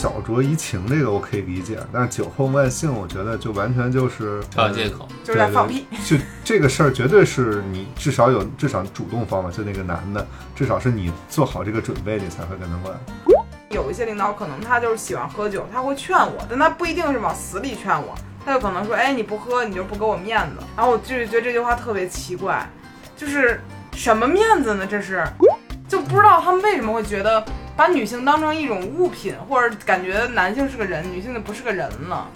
小酌怡情这个我可以理解，但是酒后乱性，我觉得就完全就是找借口。就是在放屁。就这个事儿，绝对是你至少有至少主动方嘛，就那个男的，至少是你做好这个准备，你才会跟他乱。有一些领导可能他就是喜欢喝酒，他会劝我，但他不一定是往死里劝我，他就可能说，哎，你不喝你就不给我面子。然后我就是觉得这句话特别奇怪，就是什么面子呢？这是，就不知道他们为什么会觉得把女性当成一种物品，或者感觉男性是个人，女性就不是个人了。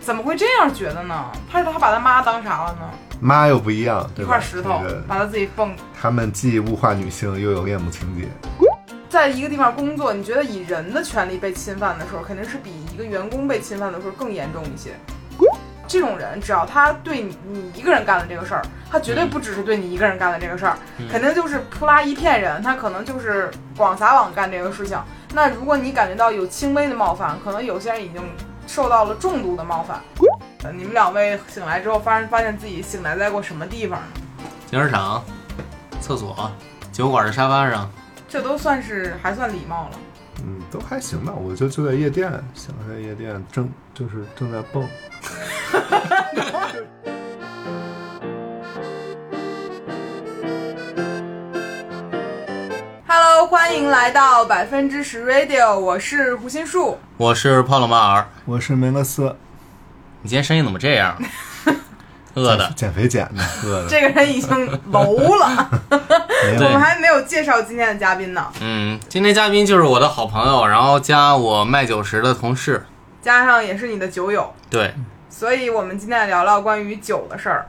怎么会这样觉得呢？他他把他妈当啥了呢？妈又不一样，一？块石头这个把他自己蹦他们既物化女性，又有恋母情节。在一个地方工作，你觉得以人的权利被侵犯的时候，肯定是比一个员工被侵犯的时候更严重一些。这种人，只要他对你你一个人干了这个事儿，他绝对不只是对你一个人干了这个事儿，肯定就是扑拉一片人，他可能就是广撒网干这个事情。那如果你感觉到有轻微的冒犯，可能有些人已经受到了重度的冒犯。呃你们两位醒来之后，发现发现自己醒来在过什么地方呢？停车场、厕所、酒馆的沙发上，这都算是还算礼貌了。嗯，都还行吧。我就就在夜店，想在夜店正就是正在蹦。Hello，欢迎来到百分之十 Radio，我是胡心树。我是泡洛马尔。我是梅勒斯，你今天声音怎么这样？饿的。减肥减的，饿的。这个人已经楼了，我们还没有介绍今天的嘉宾呢。嗯，今天嘉宾就是我的好朋友，然后加我卖酒时的同事。加上也是你的酒友，对，所以我们今天聊聊关于酒的事儿。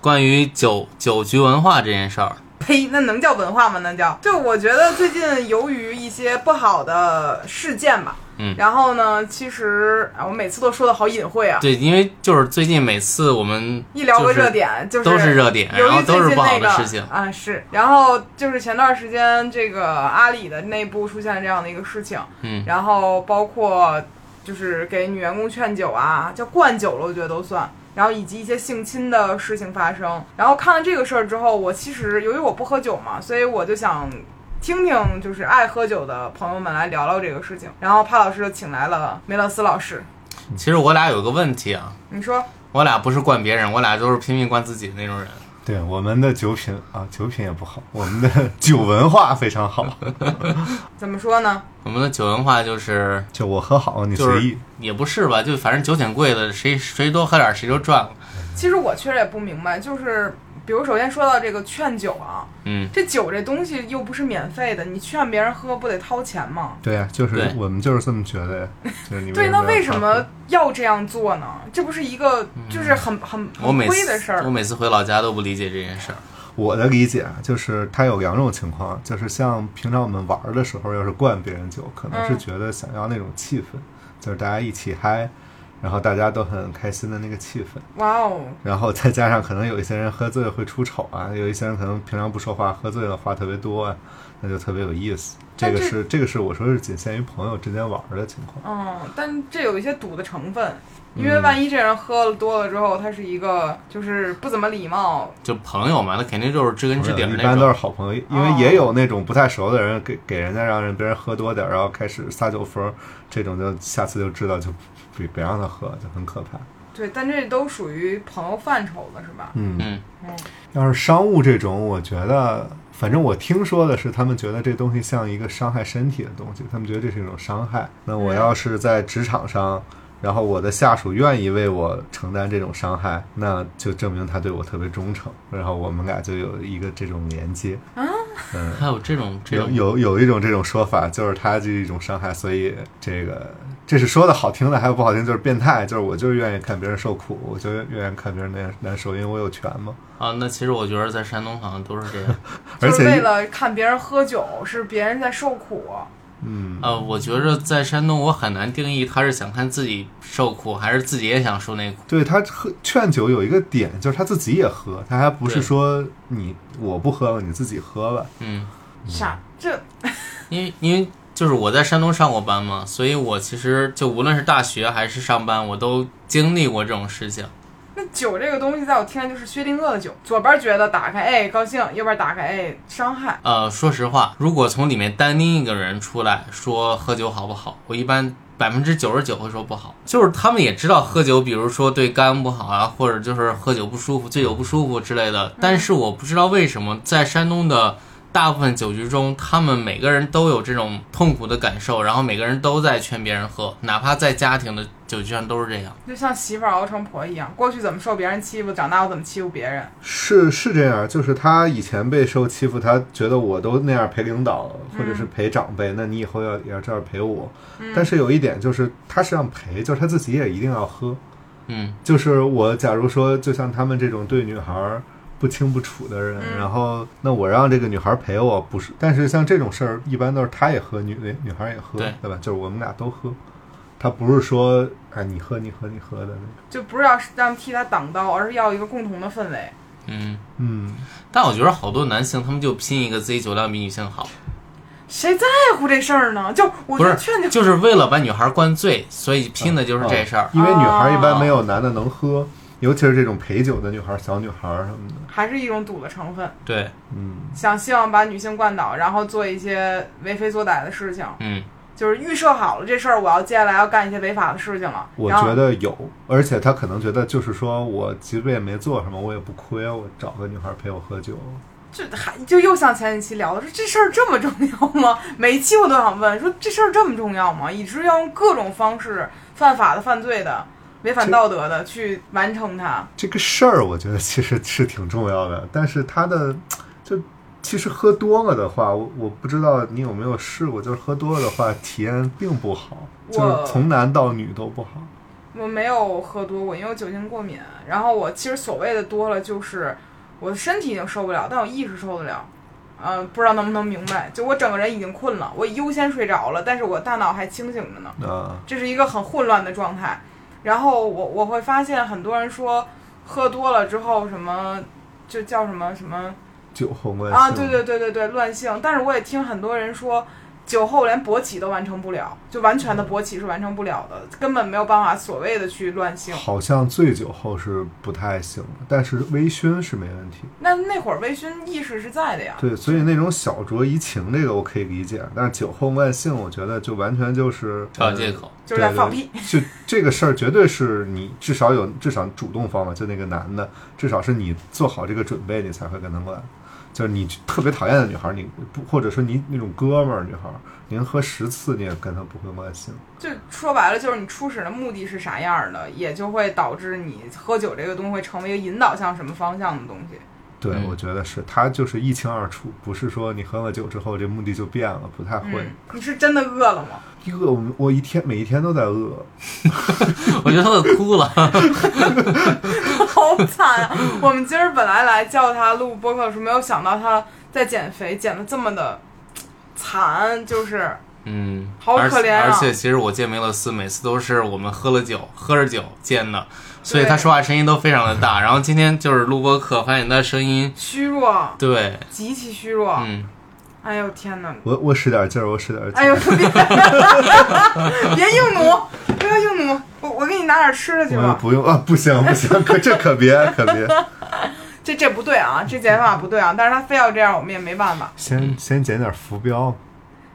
关于酒酒局文化这件事儿，呸，那能叫文化吗？那叫就我觉得最近由于一些不好的事件吧，嗯。然后呢，其实啊我每次都说的好隐晦啊，对，因为就是最近每次我们一聊个热点就是都是热点，由于然后都是不好最近那个的事情。啊，是，然后就是前段时间这个阿里的内部出现了这样的一个事情，嗯。然后包括就是给女员工劝酒啊，叫灌酒了，我觉得都算。然后以及一些性侵的事情发生，然后看了这个事儿之后，我其实由于我不喝酒嘛，所以我就想听听就是爱喝酒的朋友们来聊聊这个事情。然后帕老师就请来了梅勒斯老师，其实我俩有个问题啊，你说我俩不是灌别人，我俩都是拼命灌自己的那种人。对我们的酒品啊，酒品也不好，我们的酒文化非常好。怎么说呢？我们的酒文化就是就我喝好，你就是随意。也不是吧，就反正酒挺贵的，谁谁多喝点谁就赚了。其实我确实也不明白，就是比如首先说到这个劝酒啊，嗯，这酒这东西又不是免费的，你劝别人喝不得掏钱吗？对呀、就是我们就是这么觉得呀。就是你对，那为什么要这样做呢？这不是一个就是很很很亏的事儿。我每次回老家都不理解这件事儿。我的理解啊，就是它有两种情况，就是像平常我们玩儿的时候，要是灌别人酒，可能是嗯觉得想要那种气氛，就是大家一起嗨，然后大家都很开心的那个气氛，哇哦，然后再加上可能有一些人喝醉会出丑啊，有一些人可能平常不说话，喝醉了话特别多啊，那就特别有意思。这个是这个是我说是仅限于朋友之间玩儿的情况。嗯，但这有一些赌的成分，因嗯为万一这人喝了多了之后，他是一个就是不怎么礼貌，就朋友嘛，那肯定就是知根知底一般都是。好朋友，因为也有那种不太熟的人给给人家让人别人喝多点儿，然后开始撒酒疯儿，这种就下次就知道就别别让他喝，就很可怕。对，但这都属于朋友范畴的是吧？嗯，嗯，要是商务这种，我觉得，反正我听说的是，他们觉得这东西像一个伤害身体的东西，他们觉得这是一种伤害。那我要是在职场上，然后我的下属愿意为我承担这种伤害，那就证明他对我特别忠诚，然后我们俩就有一个这种连接。啊嗯，还有这种这有种，有有一种这种说法，就是他这是一种伤害，所以这个这是说的好听的，还有不好听就是变态，就是我就是愿意看别人受苦，我就愿意看别人难难受，因为我有权嘛。啊，那其实我觉得在山东好像都是这样。而就是为，了看别人喝酒，是别人在受苦。嗯，呃，我觉着在山东我很难定义他是想看自己受苦，还是自己也想受那苦。对他喝劝酒有一个点，就是他自己也喝，他还不是说你我不喝了，你自己喝了。嗯，啥？这因为因为就是我在山东上过班嘛，所以我其实就无论是大学还是上班，我都经历过这种事情。那酒这个东西，在我听来就是薛定谔的酒，左边觉得打开哎高兴，右边打开哎伤害。呃，说实话，如果从里面单拎一个人出来说喝酒好不好，我一般百分之九十九会说不好，就是他们也知道喝酒，比如说对肝不好啊，或者就是喝酒不舒服、醉酒不舒服之类的。但是我不知道为什么在山东的大部分酒局中，他们每个人都有这种痛苦的感受，然后每个人都在劝别人喝，哪怕在家庭的酒局上都是这样。就像媳妇儿熬成婆一样，过去怎么受别人欺负，长大我怎么欺负别人。是是这样，就是他以前被受欺负，他觉得我都那样陪领导或者是陪长辈，那你以后要也要这样陪我。但是有一点就是，他是让陪，就是他自己也一定要喝。嗯就是我假如说，就像他们这种对女孩儿不清不楚的人，嗯然后那我让这个女孩陪我，不是？但是像这种事儿，一般都是他也喝，女的女孩也喝，对吧？就是我们俩都喝，他不是说哎你喝你喝你喝的那种。就不是要让替他挡刀，而是要一个共同的氛围。嗯，嗯，但我觉得好多男性他们就拼一个自己酒量比女性好，谁在乎这事儿呢？就我不就是劝你，就是为了把女孩灌醉，所以拼的就是这事儿。因为女孩一般哦没有男的能喝，尤其是这种陪酒的女孩儿、小女孩儿什么的。还是一种赌的成分，对，嗯，想希望把女性灌倒，然后做一些为非作歹的事情，嗯，就是预设好了这事儿，我要接下来要干一些违法的事情了。我觉得有，而且他可能觉得就是说我其实也没做什么，我也不亏，我找个女孩儿陪我喝酒。就还就又像前几期聊的，说这事儿这么重要吗？每一期我都想问，说这事儿这么重要吗？以至于要用各种方式，犯法的、犯罪的、违反道德的去完成它。这个事儿，我觉得其实是挺重要的，但是它的就其实喝多了的话，我我不知道你有没有试过，就是喝多了的话，体验并不好，就我是从男到女都不好。我没有喝多过，因为我酒精过敏。然后我其实所谓的多了，就是我的身体已经受不了，但我意识受得了。呃，不知道能不能明白？就我整个人已经困了，我优先睡着了，但是我大脑还清醒着呢。啊，这是一个很混乱的状态。然后我我会发现很多人说喝多了之后什么就叫什么什么酒后乱啊，性对对对对对，乱性。但是我也听很多人说。酒后连勃起都完成不了，就完全的勃起是完成不了的，根本没有办法所谓的去乱性。好像醉酒后是不太行的，但是微醺是没问题。那那会儿微醺意识是在的呀。对，所以那种小酌怡情这个我可以理解，但是酒后乱性，我觉得就完全就是找借口。就是在放屁。就这个事儿，绝对是你至少有至少主动方嘛，就那个男的，至少是你做好这个准备，你才会跟他乱。就是你特别讨厌的女孩，你不或者说你那种哥们儿女孩，您喝十次你也跟她不会关心。就说白了，就是你初始的目的是啥样的，也就会导致你喝酒这个东西会成为一个引导向什么方向的东西。对，嗯我觉得是，他就是一清二楚，不是说你喝了酒之后这目的就变了，不太会嗯。，你是真的饿了吗？饿，我我一天每一天都在饿，我觉得他都哭了。好惨啊！我们今儿本来来叫他录播客的时候，没有想到他在减肥，减的这么的惨，就是嗯，好可怜啊而且而且其实我见梅勒斯每次都是我们喝了酒，喝着酒见的，所以他说话声音都非常的大。然后今天就是录播课，发现他声音虚弱，对，极其虚弱。嗯，哎呦天哪！我我使点劲儿，我使点劲儿。哎呦，别别硬弩，不要硬弩，我我给你拿点吃的去我吧。不用啊，不行不行，可这可别可别，这这不对啊，这减法不对啊，但是他非要这样，我们也没办法。先先减点浮标。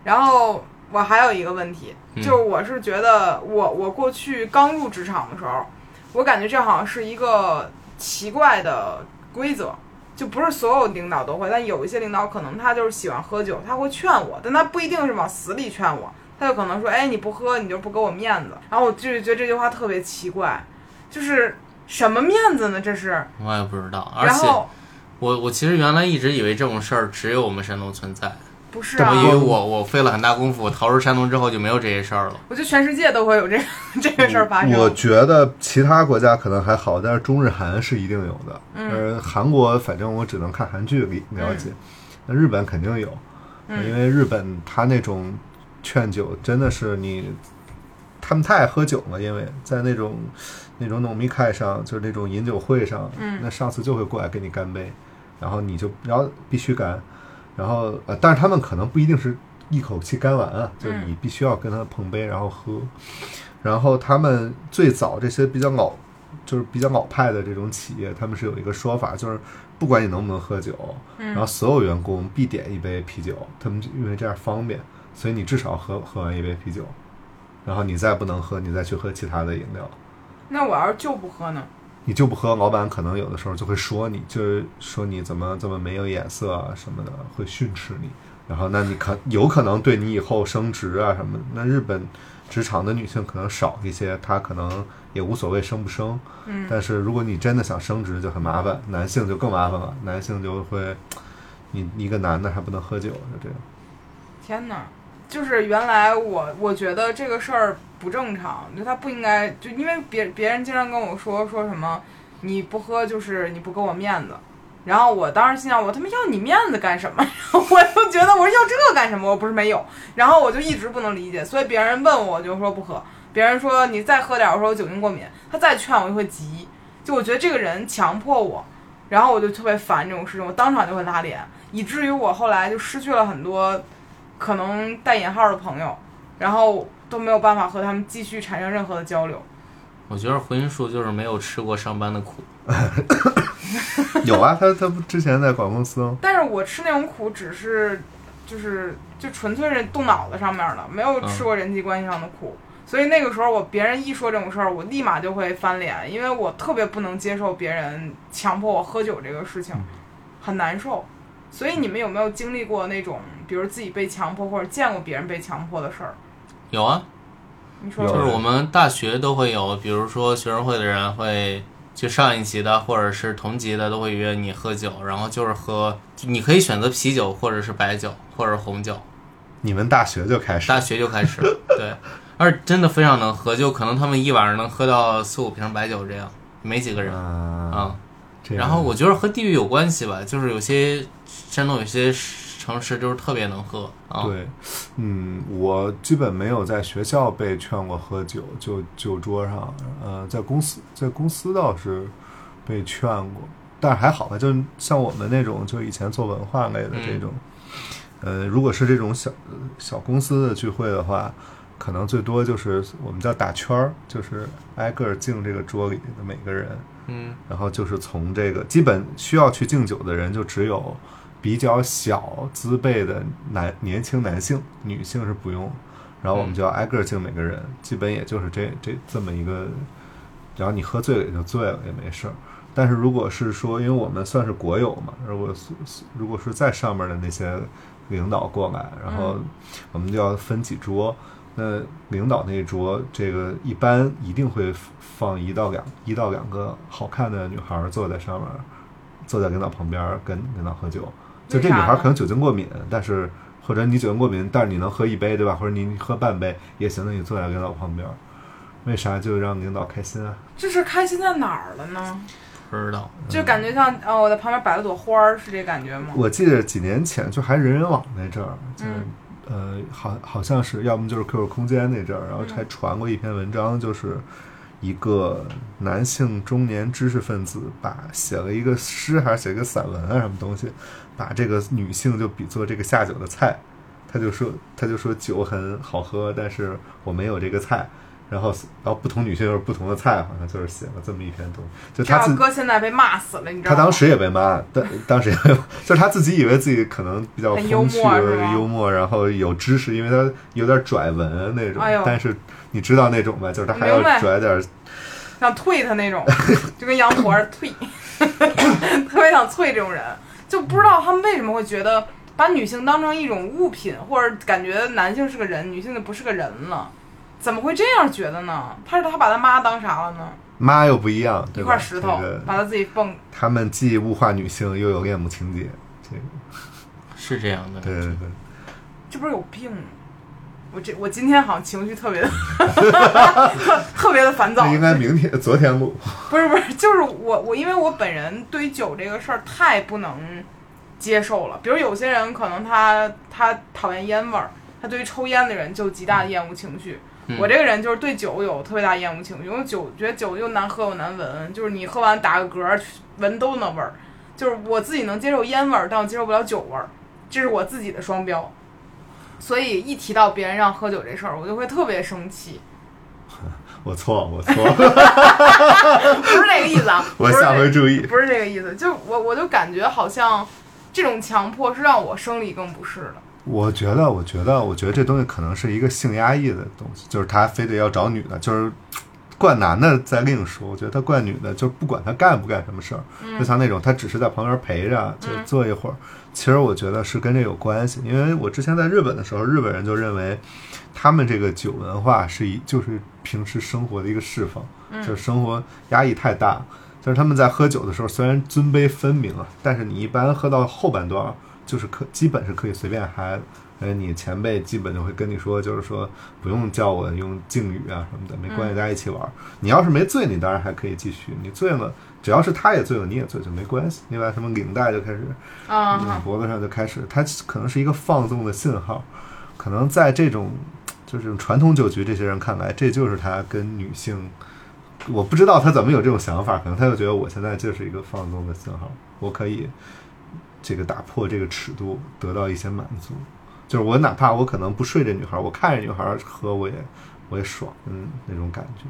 然后我还有一个问题，嗯就是我是觉得我我过去刚入职场的时候，我感觉这好像是一个奇怪的规则，就不是所有领导都会，但有一些领导可能他就是喜欢喝酒，他会劝我，但他不一定是往死里劝我，他就可能说，哎，你不喝你就不给我面子，然后我就觉得这句话特别奇怪，就是什么面子呢？这是，我也不知道。而且我我其实原来一直以为这种事儿只有我们山东存在，不是啊因，为我我费了很大功夫，我逃出山东之后就没有这些事儿了。我觉得全世界都会有这个 这个事儿发生。我觉得其他国家可能还好，但是中日韩是一定有的。嗯呃，韩国反正我只能看韩剧里了解，那日本肯定有，嗯因为日本他那种劝酒真的是你，他们太爱喝酒了，因为在那种那种农密开上，就是那种饮酒会上，嗯那上司就会过来跟你干杯，然后你就然后必须干，然后呃，但是他们可能不一定是一口气干完啊，就是嗯你必须要跟他碰杯，然后喝。然后他们最早这些比较老，就是比较老派的这种企业，他们是有一个说法，就是不管你能不能喝酒，嗯然后所有员工必点一杯啤酒，他们就因为这样方便，所以你至少喝喝完一杯啤酒。然后你再不能喝，你再去喝其他的饮料。那我要是就不喝呢？你就不喝，老板可能有的时候就会说你，就是说你怎么这么没有眼色啊什么的，会训斥你。然后，那你可有可能对你以后升职啊什么的。那日本职场的女性可能少一些，她可能也无所谓升不升。嗯，但是如果你真的想升职，就很麻烦。男性就更麻烦了，男性就会，你一个男的还不能喝酒，就这样。天哪！就是原来我我觉得这个事儿不正常，就他不应该，就因为别别人经常跟我说说什么你不喝就是你不给我面子，然后我当时心想我他妈要你面子干什么？我就觉得我说要这干什么？我不是没有，然后我就一直不能理解，所以别人问我我就说不喝，别人说你再喝点，我说我酒精过敏，他再劝我就会急，就我觉得这个人强迫我，然后我就特别烦这种事情，我当场就会拉脸，以至于我后来就失去了很多。可能带引号的朋友，然后都没有办法和他们继续产生任何的交流。我觉得回音树就是没有吃过上班的苦。有啊，他他不之前在广告公司。但是我吃那种苦，只是就是就纯粹是动脑子上面的，没有吃过人际关系上的苦。所以那个时候，我别人一说这种事儿，我立马就会翻脸，因为我特别不能接受别人强迫我喝酒这个事情，很难受。所以你们有没有经历过那种，比如自己被强迫或者见过别人被强迫的事儿？有啊，你说就是我们大学都会有，比如说学生会的人会，就上一级的或者是同级的都会约你喝酒，然后就是喝，你可以选择啤酒或者是白酒或者是红酒。你们大学就开始？大学就开始，对，而真的非常能喝，就可能他们一晚上能喝到四五瓶白酒这样，没几个人啊。然后我觉得和地域有关系吧，就是有些山东有些城市就是特别能喝。对，嗯，我基本没有在学校被劝过喝酒，就酒桌上，呃，在公司在公司倒是被劝过，但是还好吧，就像我们那种就以前做文化类的这种，呃，如果是这种小小公司的聚会的话，可能最多就是我们叫打圈儿，就是挨个敬这个桌里的每个人。嗯，然后就是从这个基本需要去敬酒的人，就只有比较小资辈的男年轻男性，女性是不用。然后我们就要挨个敬每个人，基本也就是这这这么一个。然后你喝醉了也就醉了，也没事儿。但是如果是说，因为我们算是国有嘛，如果如果是在上面的那些领导过来，然后我们就要分几桌。那领导那一桌，这个一般一定会放一到两一到两个好看的女孩坐在上面，坐在领导旁边跟领导喝酒。就这女孩可能酒精过敏，但是或者你酒精过敏，但是你能喝一杯对吧？或者你喝半杯也行，那你坐在领导旁边，为啥就让领导开心啊？这是开心在哪儿了呢？不知道，就感觉像哦，我在旁边摆了朵花儿，是这感觉吗？我记得几年前就还人人网那阵儿，就。呃，好，好像是要么就是 QQ 空间那阵儿，然后还传过一篇文章，就是一个男性中年知识分子把写了一个诗，还是写一个散文啊什么东西，把这个女性就比作这个下酒的菜，他就说他就说酒很好喝，但是我没有这个菜。然后，然后不同女性又是不同的菜，好像就是写了这么一篇东西。就他自哥现在被骂死了，你知道吗？他当时也被骂，当当时也被骂，就是他自己以为自己可能比较风趣幽默，然后有知识，因为他有点拽文那种。但是你知道那种吧？就是他还要拽点，想退他那种，就跟羊驼儿退，特别想退这种人，就不知道他们为什么会觉得把女性当成一种物品，或者感觉男性是个人，女性就不是个人了。怎么会这样觉得呢？他是他把他妈当啥了呢？妈又不一样，一块石头把他自己蹦。他们既物化女性，又有恋母情节，这个是这样的。对对对，这不是有病吗？我这我今天好像情绪特别的 特特别的烦躁。应该明天昨天录。不是不是，就是我我因为我本人对于酒这个事儿太不能接受了。比如有些人可能他他讨厌烟味儿。他对于抽烟的人就极大的厌恶情绪，我这个人就是对酒有特别大厌恶情绪，因为酒觉得酒又难喝又难闻，就是你喝完打个嗝，闻都那味儿，就是我自己能接受烟味儿，但我接受不了酒味儿，这是我自己的双标，所以一提到别人让喝酒这事儿，我就会特别生气。我错，我错，不是这个意思啊，我下回注意，不是这个意思，就我我就感觉好像这种强迫是让我生理更不适的。我觉得，我觉得，我觉得这东西可能是一个性压抑的东西，就是他非得要找女的，就是惯男的再另说。我觉得他惯女的，就不管他干不干什么事儿，就像那种他只是在旁边陪着，就坐一会儿。其实我觉得是跟这有关系，因为我之前在日本的时候，日本人就认为他们这个酒文化是一就是平时生活的一个释放，就是生活压抑太大，就是他们在喝酒的时候虽然尊卑分明啊，但是你一般喝到后半段，就是可基本是可以随便嗨的。呃，你前辈基本就会跟你说，就是说不用叫我用敬语啊什么的，没关系，大家一起玩儿。你要是没醉，你当然还可以继续；你醉了，只要是他也醉了，你也醉就没关系。另外什么领带就开始啊、嗯，脖子上就开始，它可能是一个放纵的信号，可能在这种就是传统酒局这些人看来，这就是他跟女性，我不知道他怎么有这种想法，可能他就觉得我现在就是一个放纵的信号，我可以这个打破这个尺度，得到一些满足。就是我哪怕我可能不睡这女孩，我看着女孩喝，我也我也爽，嗯，那种感觉，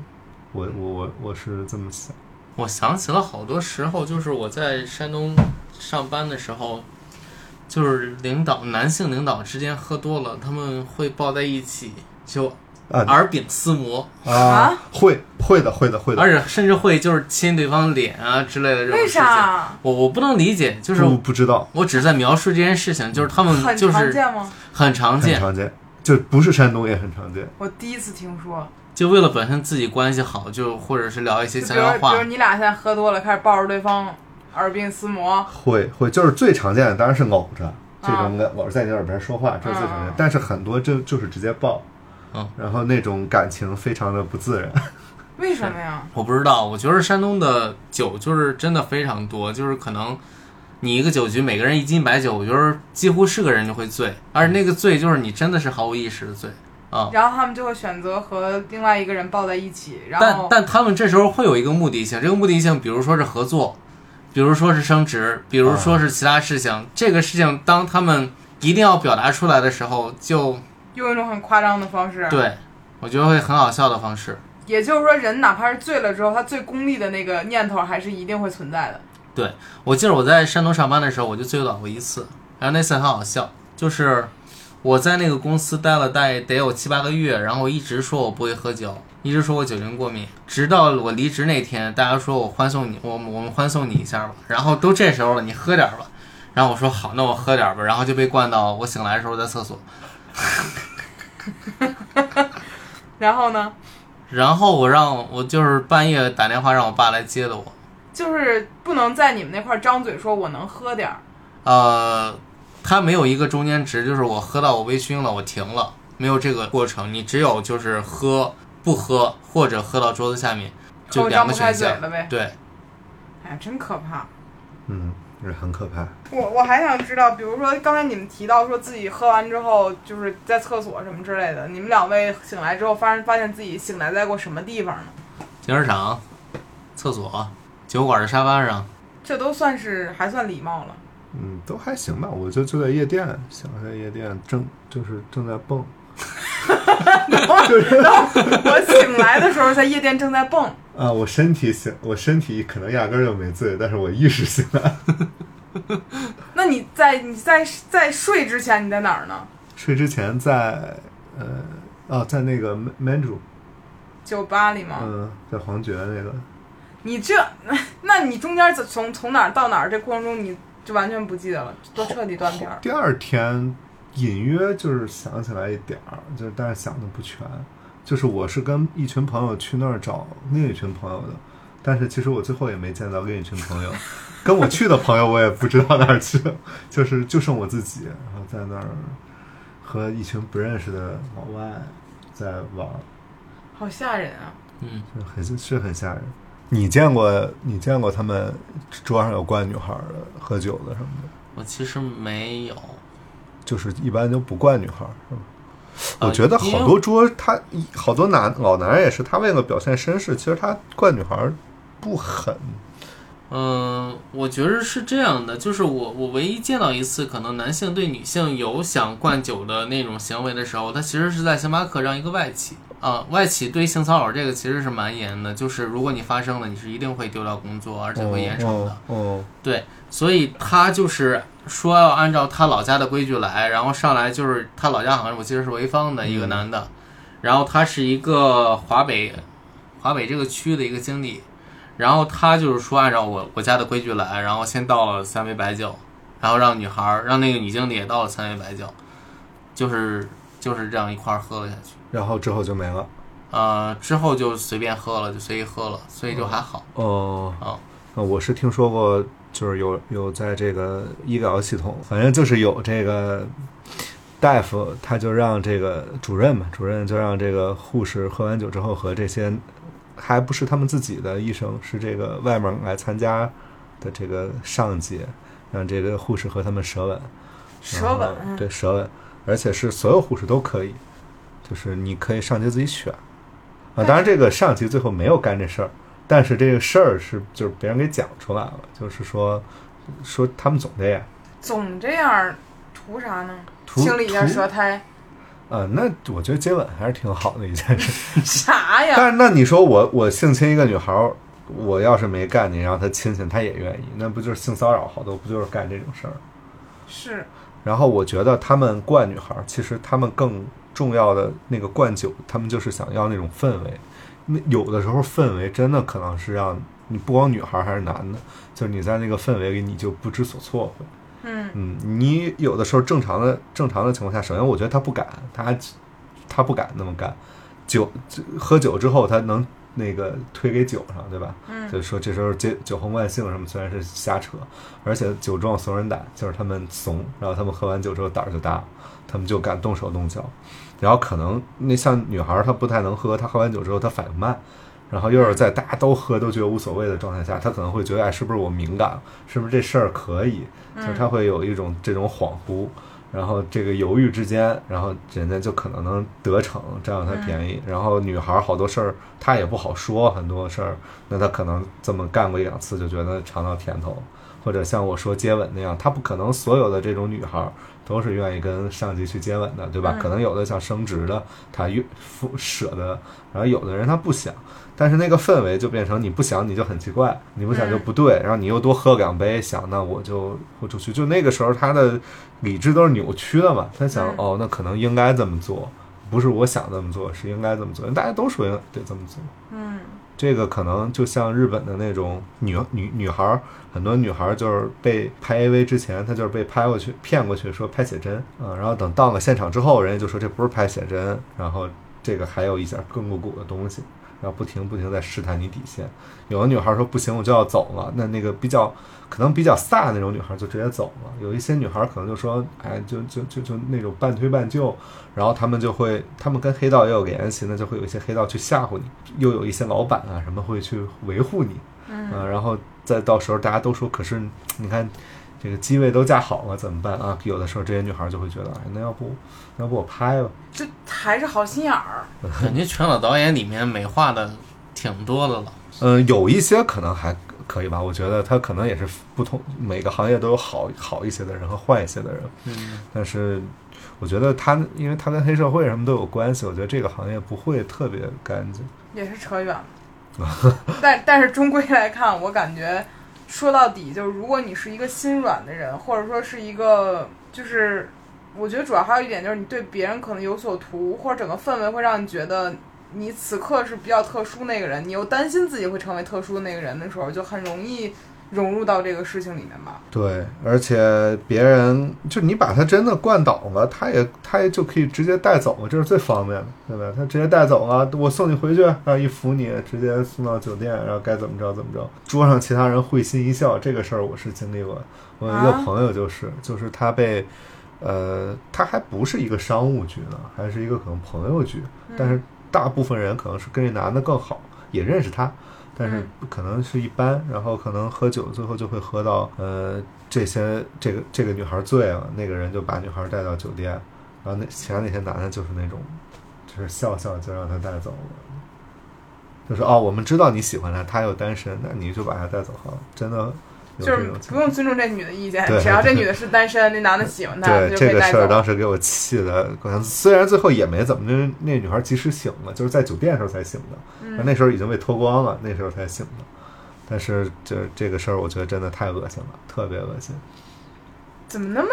我我我我是这么想。我想起了好多时候，就是我在山东上班的时候，就是领导男性领导之间喝多了，他们会抱在一起，就啊耳鬓厮磨，啊，会会的会的会的，而且甚至会就是亲对方脸啊之类的这种为事情。啥？我我不能理解，就是不不知道，我只是在描述这件事情，就是他们很就是常见吗？很常见，很常见，就不是山东也很常见。我第一次听说。就为了本身自己关系好，就或者是聊一些悄悄话比如。你俩现在喝多了，开始抱着对方耳鬓厮磨，会会，就是最常见的当然是搂着这啊种搂着在你耳边说话，这是最常见嗯。但是很多就就是直接抱，嗯，然后那种感情非常的不自然。为什么呀？我不知道，我觉得山东的酒就是真的非常多，就是可能你一个酒局每个人一斤白酒，我觉得几乎是个人就会醉，而且那个醉就是你真的是毫无意识的醉啊。然后他们就会选择和另外一个人抱在一起，然但后但他们这时候会有一个目的性，这个目的性比如说是合作，比如说是升职，比如说是其他事情。这个事情当他们一定要表达出来的时候，就用一种很夸张的方式。，对我觉得会很好笑的方式。也就是说，人哪怕是醉了之后，他最功利的那个念头还是一定会存在的。对我记得我在山东上班的时候，我就醉倒过一次，然后那次很好笑，就是我在那个公司待了大概得有七八个月，然后一直说我不会喝酒，一直说我酒精过敏，直到我离职那天，大家说我欢送你，我我们欢送你一下吧，然后都这时候了，你喝点儿吧，然后我说好，那我喝点儿吧，然后就被灌到我醒来的时候在厕所，然后呢，然后我让我就是半夜打电话让我爸来接的我，就是不能在你们那块儿张嘴说我能喝点儿，呃，它没有一个中间值，就是我喝到我微醺了，我停了，没有这个过程。你只有就是喝不喝，或者喝到桌子下面，就两张不开个选项。嘴了呗。对，哎呀，真可怕。嗯，这很可怕。我我还想知道，比如说刚才你们提到说自己喝完之后就是在厕所什么之类的，你们两位醒来之后发现发现自己醒来在过什么地方呢？停车场、厕所、酒馆的沙发上，这都算是还算礼貌了。嗯，都还行吧。我就就在夜店，想在夜店正就是正在蹦，哈哈哈哈哈我醒来的时候在夜店正在蹦，啊，我身体醒，我身体可能压根儿就没醉，但是我意识醒来。那你在你在在睡之前你在哪儿呢？睡之前在呃哦，在那个 Man 主，酒吧里吗？嗯，在黄觉那个，你这，那你中间从从哪儿到哪儿这过程中你就完全不记得了，都彻底断片儿。第二天隐约就是想起来一点儿，就是但是想的不全。就是我是跟一群朋友去那儿找另一群朋友的，但是其实我最后也没见到另一群朋友，跟我去的朋友我也不知道哪儿去了，就是就剩我自己，然后在那儿和一群不认识的老外在玩，好吓人啊！嗯，就很是很吓人。你见过你见过他们桌上有灌女孩儿的、喝酒的什么的？我其实没有。就是一般就不灌女孩儿，是吧？呃我觉得好多桌他好多男老男人也是，他为了表现绅士，其实他灌女孩儿不狠。嗯，我觉得是这样的，就是我我唯一见到一次可能男性对女性有想灌酒的那种行为的时候，他其实是在星巴克让一个外企啊，外企对性骚扰这个其实是蛮严的，就是如果你发生了，你是一定会丢掉工作，而且会严惩的。哦，哦对，所以他就是说要按照他老家的规矩来，然后上来就是他老家好像我记得是潍坊的一个男的，然后他是一个华北华北这个区的一个经理，然后他就是说按照我我家的规矩来，然后先倒了三杯白酒，然后让女孩儿让那个女经理也倒了三杯白酒，就是就是这样一块儿喝了下去。然后之后就没了。呃，之后就随便喝了，就随意喝了，所以就还好。哦，哦呃我是听说过，就是有有在这个医疗系统，反正就是有这个大夫，他就让这个主任嘛，主任就让这个护士喝完酒之后和这些还不是他们自己的医生，是这个外面来参加的这个上级，让这个护士和他们舌吻，舌吻，对舌吻，而且是所有护士都可以，就是你可以上级自己选啊。当然，这个上级最后没有干这事儿，但是这个事儿是就是别人给讲出来了，就是说说他们总这样，总这样图啥呢？图清理一下图舌苔，啊。那我觉得接吻还是挺好的一件事。啥呀？但是那你说我我性侵一个女孩儿，我要是没干，你让她亲亲，她也愿意，那不就是性骚扰？好多不就是干这种事儿？是然后我觉得他们灌女孩儿，其实他们更重要的那个灌酒，他们就是想要那种氛围。那有的时候氛围真的可能是让你不光女孩儿还是男的，就是你在那个氛围里你就不知所措会。嗯嗯，你有的时候正常的正常的情况下，首先我觉得他不敢，他他不敢那么干。酒喝酒之后，他能那个推给酒上，对吧？嗯就是说这时候酒酒红万幸什么，虽然是瞎扯，而且酒壮怂人胆，就是他们怂，然后他们喝完酒之后胆儿就大，他们就敢动手动脚，然后可能那像女孩儿她不太能喝，她喝完酒之后她反应慢。然后又是在大家都喝都觉得无所谓的状态下，她可能会觉得，哎，是不是我敏感？是不是这事儿可以？就是她会有一种这种恍惚，然后这个犹豫之间，然后人家就可能能得逞，占到他便宜。然后女孩儿好多事儿她也不好说，很多事儿，那她可能这么干过一两次就觉得尝到甜头，或者像我说接吻那样，她不可能所有的这种女孩儿都是愿意跟上级去接吻的，对吧？嗯可能有的想升职的，她愿付舍得，然后有的人她不想。但是那个氛围就变成你不想你就很奇怪，你不想就不对，然后你又多喝两杯，想那我就豁出去。就那个时候他的理智都是扭曲的嘛，他想嗯哦，那可能应该这么做，不是我想这么做，是应该这么做，大家都说得这么做。嗯这个可能就像日本的那种女女女孩儿，很多女孩儿就是被拍 AV 之前，她就是被拍过去骗过去说拍写真啊、然后等到了现场之后，人家就说这不是拍写真，然后这个还有一点更露骨的东西，然后不停不停在试探你底线。有的女孩说不行，我就要走了，那那个比较可能比较飒的那种女孩就直接走了。有一些女孩可能就说，哎，就就就就那种半推半就，然后他们就会，他们跟黑道也有联系，那就会有一些黑道去吓唬你，又有一些老板啊什么会去维护你，嗯啊，然后再到时候大家都说，可是你看这个机位都架好了怎么办啊？有的时候这些女孩就会觉得，哎，那要不要不我拍吧？这还是好心眼儿。感觉全老导演里面美化的挺多的了。嗯，有一些可能还可以吧，我觉得他可能也是不同，每个行业都有好好一些的人和坏一些的人，嗯，但是我觉得他，因为他跟黑社会什么都有关系，我觉得这个行业不会特别干净。也是扯远了。但但是终归来看，我感觉说到底就是，如果你是一个心软的人，或者说是一个就是，我觉得主要还有一点就是，你对别人可能有所图，或者整个氛围会让你觉得你此刻是比较特殊那个人，你又担心自己会成为特殊的那个人的时候，就很容易融入到这个事情里面吧。对，而且别人就你把他真的灌倒了，他也他也就可以直接带走了，这是最方便的，对吧？他直接带走了，我送你回去，然后一扶你，直接送到酒店，然后该怎么着怎么着。桌上其他人会心一笑，这个事儿我是经历过。我有一个啊朋友就是，就是他被，呃，他还不是一个商务局呢，还是一个可能朋友局，但是大部分人可能是跟这男的更好，也认识他。但是嗯可能是一般，然后可能喝酒，最后就会喝到呃这些这个这个女孩醉了，那个人就把女孩带到酒店，然后那其他那些男的就是那种，就是笑笑就让她带走了，就是哦，我们知道你喜欢他，他又单身，那你就把他带走好了，真的有就是不用尊重这女的意见，只要这女的是单身，那男的喜欢她，对这个事儿。当时给我气的，虽然最后也没怎么，那那女孩及时醒了，就是在酒店时候才醒的，嗯那时候已经被脱光了，那时候才醒的。但是这这个事儿，我觉得真的太恶心了，特别恶心。怎么那么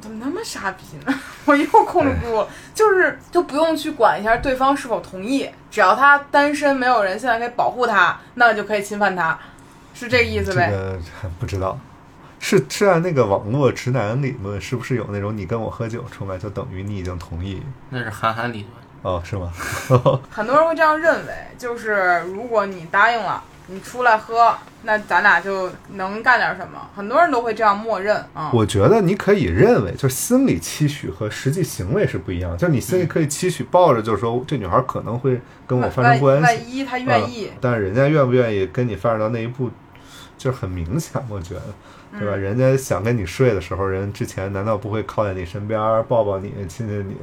怎么那么傻逼呢？我又控制不住，就是就不用去管一下对方是否同意，只要他单身，没有人现在可以保护他，那就可以侵犯他，是这个意思呗？这个 不知道，是是按那个网络直男理论，是不是有那种你跟我喝酒出来就等于你已经同意？那是韩寒理论。哦，是吗？很多人会这样认为，就是如果你答应了，你出来喝，那咱俩就能干点什么。很多人都会这样默认啊。我觉得你可以认为，就是心理期许和实际行为是不一样。就是你心里可以期许，抱着就是说这女孩可能会跟我发生关系，万万一她愿意，嗯但是人家愿不愿意跟你发展到那一步，就是很明显，我觉得，对吧？嗯人家想跟你睡的时候，人之前难道不会靠在你身边抱抱你、亲亲你，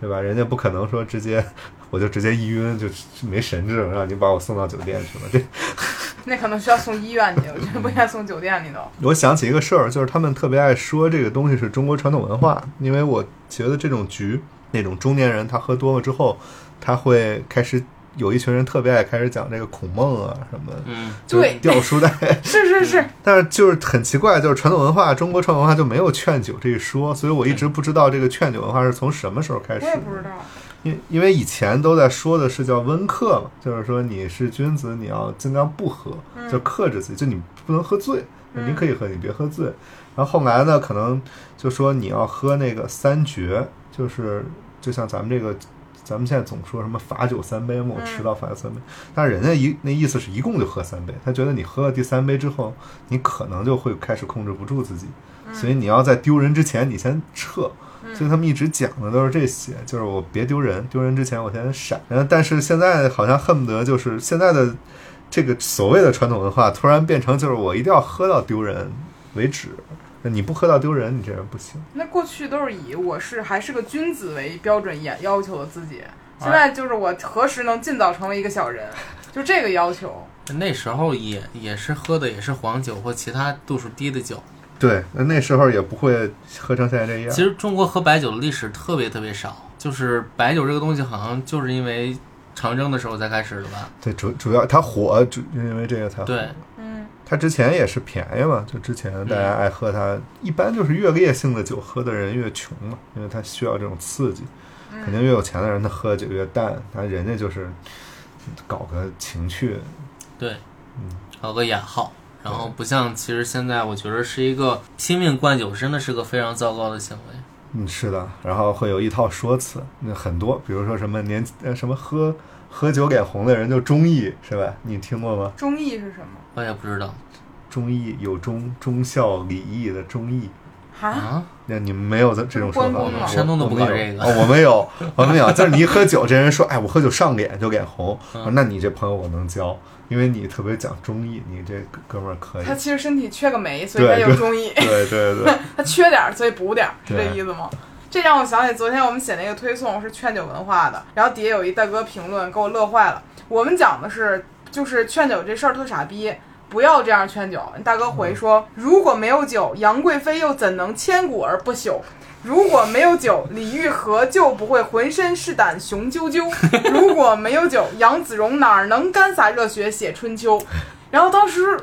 对吧？人家不可能说直接 我就直接一晕就没神智，让你把我送到酒店去了。这 那可能需要送医院去，我觉得不应该送酒店里头。我想起一个事儿，就是他们特别爱说这个东西是中国传统文化，因为我觉得这种局，那种中年人他喝多了之后，他会开始有一群人特别爱开始讲这个孔孟啊什么，嗯，就是对掉书袋。是 是是，但是就是很奇怪，就是传统文化，中国传统文化就没有劝酒这一说，所以我一直不知道这个劝酒文化是从什么时候开始的。我也不知道。因因为以前都在说的是叫温克嘛，就是说你是君子，你要尽量不喝，就克制自己，就你不能喝醉，嗯你可以喝，你别喝醉。然后后来呢，可能就说你要喝那个三绝，就是就像咱们这个，咱们现在总说什么罚酒三杯嘛，我迟到罚三杯，但是人家一那意思是一共就喝三杯，他觉得你喝了第三杯之后，你可能就会开始控制不住自己，所以你要在丢人之前你先撤。所以他们一直讲的都是这些，就是我别丢人，丢人之前我先闪。然后，但是现在好像恨不得就是现在的这个所谓的传统文化，突然变成就是我一定要喝到丢人为止。你不喝到丢人，你这人不行。那过去都是以我是还是个君子为标准也要求的自己，现在就是我何时能尽早成为一个小人，就这个要求。那时候也也是喝的也是黄酒或其他度数低的酒。对，那那时候也不会喝成现在这样。其实中国喝白酒的历史特别特别少，就是白酒这个东西好像就是因为长征的时候才开始的吧？对，主主要它火，主因为这个才火。对，嗯，它之前也是便宜嘛，就之前大家爱喝它，一般就是越烈性的酒喝的人越穷嘛，因为他需要这种刺激。肯定越有钱的人，他喝的酒越淡，他人家就是搞个情趣。对，搞个雅号。然后不像，其实现在我觉得是一个拼命灌酒，真的是个非常糟糕的行为。嗯，是的，然后会有一套说辞，那很多，比如说什么年呃什么喝喝酒脸红的人就忠义，是吧？你听过吗？忠义是什么？我也不知道。忠义有忠忠孝礼义的忠义，啊，那你们没有这这种说法我山东都不搞我没有。这个。哦，我没有，我没有，就是你一喝酒，这人说，哎，我喝酒上脸就脸红，嗯。我说那你这朋友我能交，因为你特别讲忠义，你这哥哥们儿可以。他。其实身体缺个酶，所以他对有忠义。对对对，他缺点儿，所以补点儿，是这意思吗？这让我想起昨天我们写那个推送是劝酒文化的，然后底下有一大哥评论给我乐坏了。我们讲的是就是劝酒这事儿特傻逼，不要这样劝酒。大哥回说，如果没有酒，杨贵妃又怎能千古而不朽？如果没有酒，李玉和就不会浑身是胆雄赳赳。如果没有酒，杨子荣哪儿能干洒热血写春秋？然后当时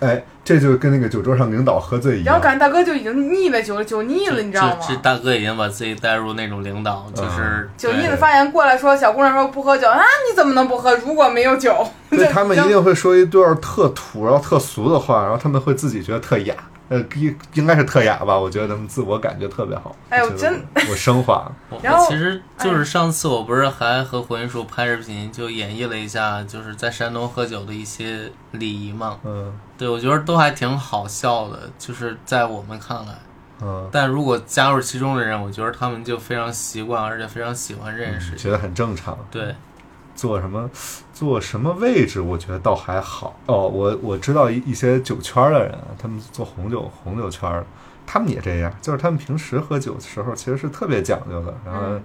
哎，这就跟那个酒桌上领导喝醉一样。然后感觉大哥就已经腻了酒酒腻了，你知道吗？这这大哥已经把自己带入那种领导，就是酒腻对子发言过来说，小姑娘说不喝酒啊，你怎么能不喝？如果没有酒，对 他们一定会说一段特土然后特俗的话，然后他们会自己觉得特雅，呃，应应该是特雅吧？我觉得他们自我感觉特别好。哎呦我真我升华了。我 然后其实就是上次我不是还和火云叔拍视频，就演绎了一下就是在山东喝酒的一些礼仪嘛。嗯对，我觉得都还挺好笑的，就是在我们看来。嗯，但如果加入其中的人，我觉得他们就非常习惯，而且非常喜欢这件事情。觉得很正常。对，坐什么坐什么位置，我觉得倒还好。哦，我我知道一一些酒圈儿的人啊，他们做红酒红酒圈儿，他们也这样，就是他们平时喝酒的时候其实是特别讲究的，然后。嗯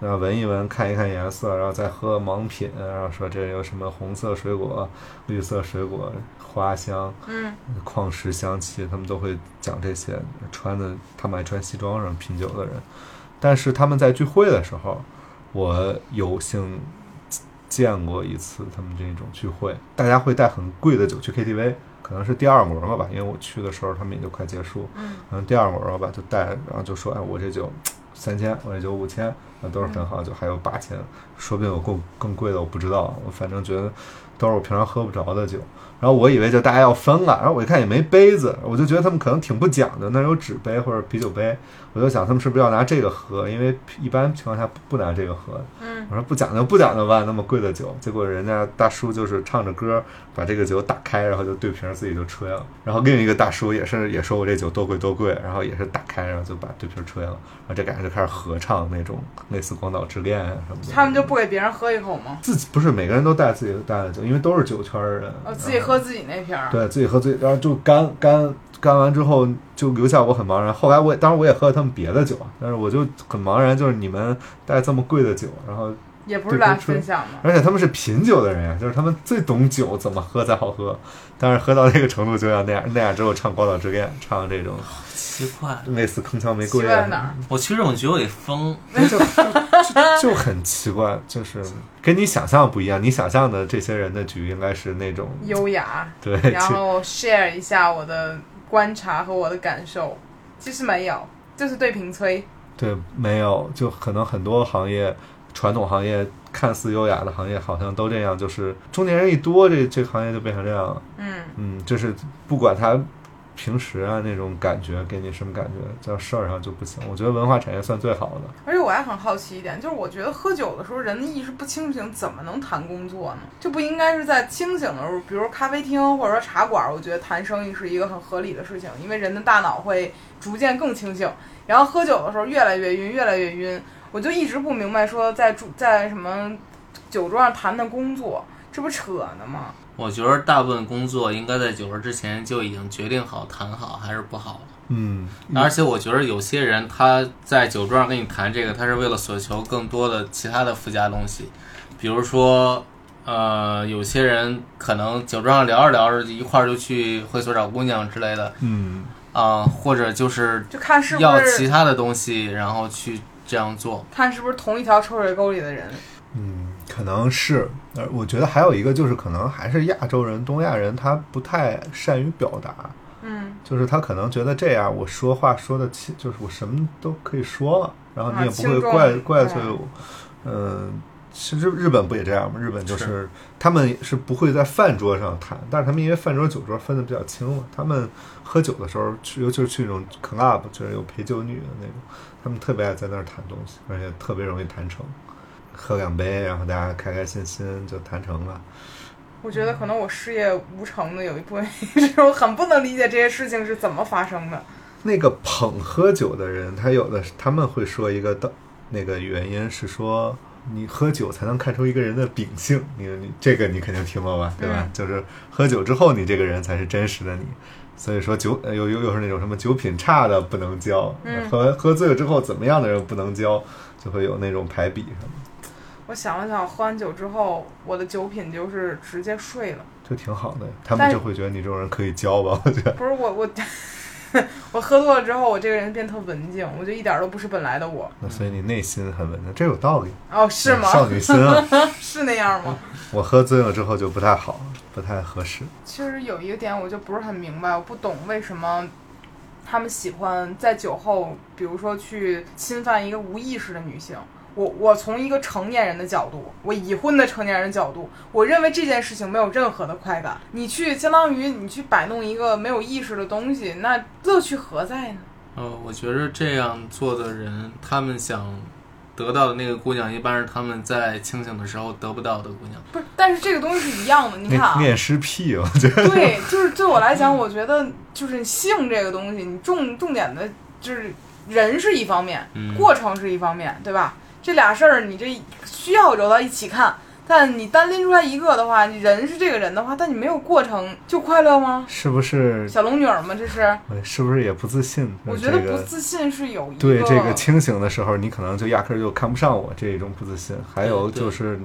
然后闻一闻，看一看颜色，然后再喝盲品，然后说这有什么红色水果、绿色水果、花香、嗯矿石香气，他们都会讲这些。穿的他们爱穿西装然后品酒的人，但是他们在聚会的时候，我有幸见过一次他们这种聚会，大家会带很贵的酒去 KTV，可能是第二轮了吧，因为我去的时候他们也就快结束，嗯，然后第二轮了吧，就带，然后就说，哎，我这酒三千，我这酒五千，那都是很好，酒还有八千，说不定有更更贵的，我不知道，我反正觉得都是我平常喝不着的酒。然后我以为就大家要分了，然后我一看也没杯子，我就觉得他们可能挺不讲究，那有纸杯或者啤酒杯，我就想他们是不是要拿这个喝，因为一般情况下不不拿这个喝。嗯，我说不讲究不讲究吧，那么贵的酒，结果人家大叔就是唱着歌把这个酒打开，然后就对瓶儿自己就吹了。然后另一个大叔也是也说我这酒多贵多贵，然后也是打开，然后就把对瓶儿吹了，然后这感觉就开始合唱那种类似《广岛之恋》啊什么的。他们就不给别人喝一口吗？自己不是每个人都带自己带的酒，因为都是酒圈人。哦，自己喝自己那瓶儿。对自己喝自己，然后就干干干完之后就留下我很茫然。后来我也当然我也喝了他们别的酒啊，但是我就很茫然，就是你们带这么贵的酒，然后也不是来分享的。而且他们是品酒的人呀，就是他们最懂酒怎么喝才好喝。但是喝到那个程度就要那样那样之后唱《广岛之恋》，唱这种奇怪，类似铿锵玫瑰啊，怪在哪儿？我去这种局我得疯。就就很奇怪，就是跟你想象不一样。你想象的这些人的局应该是那种优雅，对，然后 share 一下我的观察和我的感受。其实没有，就是对瓶吹。对，没有，就可能很多行业，传统行业看似优雅的行业，好像都这样，就是中年人一多，这这行业就变成这样了。嗯，嗯，就是不管他平时啊那种感觉给你什么感觉，在事儿上就不行。我觉得文化产业算最好的。而且我还很好奇一点，就是我觉得喝酒的时候，人的意识不清醒，怎么能谈工作呢？就不应该是在清醒的时候，比如咖啡厅或者说茶馆，我觉得谈生意是一个很合理的事情，因为人的大脑会逐渐更清醒。然后喝酒的时候越来越晕，越来越晕，我就一直不明白，说在住在什么酒桌上谈谈工作，这不扯呢吗？我觉得大部分工作应该在酒桌之前就已经决定好谈好还是不好了。嗯，而且我觉得有些人他在酒桌上跟你谈这个，他是为了索求更多的其他的附加东西，比如说，呃，有些人可能酒桌上聊着聊着一块儿就去会所找姑娘之类的，嗯，啊、或者就是就看是要其他的东西，然后去这样做。看是不是同一条臭水沟里的人。嗯，可能是，呃，我觉得还有一个就是，可能还是亚洲人、东亚人，他不太善于表达，嗯，就是他可能觉得这样，我说话说的轻，就是我什么都可以说了，然后你啊也不会怪怪罪嗯我，嗯。其实日本不也这样吗？日本就是他们是不会在饭桌上谈，但是他们因为饭桌酒桌分的比较清嘛，他们喝酒的时候去，尤其是去那种 club，就是有陪酒女的那种，他们特别爱在那儿谈东西，而且特别容易谈成。喝两杯，然后大家开开心心就谈成了。我觉得可能我事业无成的有一部分是我很不能理解这些事情是怎么发生的。那个捧喝酒的人，他有的他们会说一个道，那个原因是说，你喝酒才能看出一个人的秉性。你你这个你肯定听过吧，对吧？嗯就是喝酒之后，你这个人才是真实的你。所以说酒呃有有有是那种什么酒品差的不能交，嗯喝喝醉了之后怎么样的人不能交，就会有那种排比什么的，我想了想，喝完酒之后，我的酒品就是直接睡了。就挺好的。他们就会觉得你这种人可以交吧，我觉得。不是我我 我喝多了之后，我这个人变特文静，我就一点儿都不是本来的我。那所以你内心很文静，这有道理。哦，是吗？少女心啊！是那样吗？我喝醉了之后就不太好，不太合适。其实有一个点我就不是很明白，我不懂为什么他们喜欢在酒后，比如说去侵犯一个无意识的女性。我我从一个成年人的角度，我已婚的成年人角度，我认为这件事情没有任何的快感。你去相当于你去摆弄一个没有意识的东西，那乐趣何在呢？呃，我觉得这样做的人，他们想得到的那个姑娘，一般是他们在清醒的时候得不到的姑娘。不是，但是这个东西是一样的。你看啊恋，恋尸癖，我觉得对，就是对我来讲，我觉得就是性这个东西，你重重点的就是人是一方面，嗯过程是一方面，对吧？这俩事儿你这需要揉到一起看，但你单拎出来一个的话，你人是这个人的话，但你没有过程就快乐吗？是不是？小龙女儿吗？这是？呃是不是也不自信？我觉得不自信是有一个对这个清醒的时候，你可能就压根儿就看不上我这种不自信。还有就是，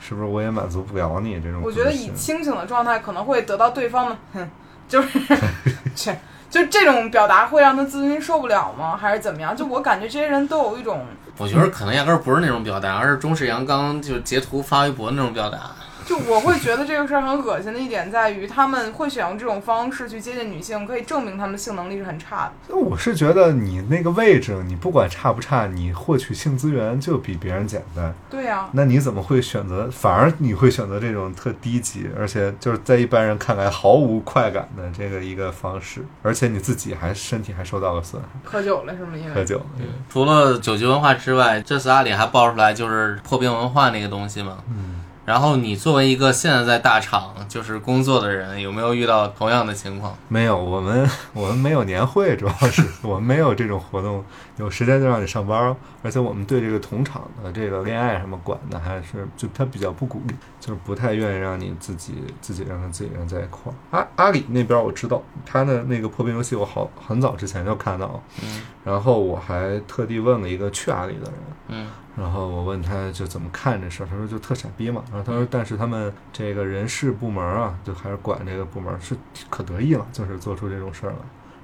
是不是我也满足不了你这种？我觉得以清醒的状态可能会得到对方的，哼，就是 切，就这种表达会让他自尊心受不了吗？还是怎么样？就我感觉这些人都有一种，我觉得可能压根儿不是那种表达，而是中式阳刚，就截图发微博那种表达。就我会觉得这个事儿很恶心的一点在于，他们会选用这种方式去接近女性，可以证明他们的性能力是很差的。那我是觉得你那个位置，你不管差不差，你获取性资源就比别人简单。对呀、那你怎么会选择？反而你会选择这种特低级，而且就是在一般人看来毫无快感的这个一个方式，而且你自己还身体还受到了损害，喝酒了是吗？因为喝酒。除了酒局文化之外，这次阿里还爆出来就是破冰文化那个东西嘛。嗯，然后你作为一个现在在大厂就是工作的人，有没有遇到同样的情况？没有，我们 我们没有年会，主要是我们没有这种活动，有时间就让你上班，而且我们对这个同厂的这个恋爱什么管的还是就他比较不鼓励，就是不太愿意让你自己自己让他自己人在一块儿。阿阿里那边我知道他的那个破冰游戏，我好很早之前就看到，嗯然后我还特地问了一个去阿里的人，嗯然后我问他就怎么看这事儿，他说就特傻逼嘛。然后他说，但是他们这个人事部门啊，就还是管这个部门是可得意了，就是做出这种事儿了，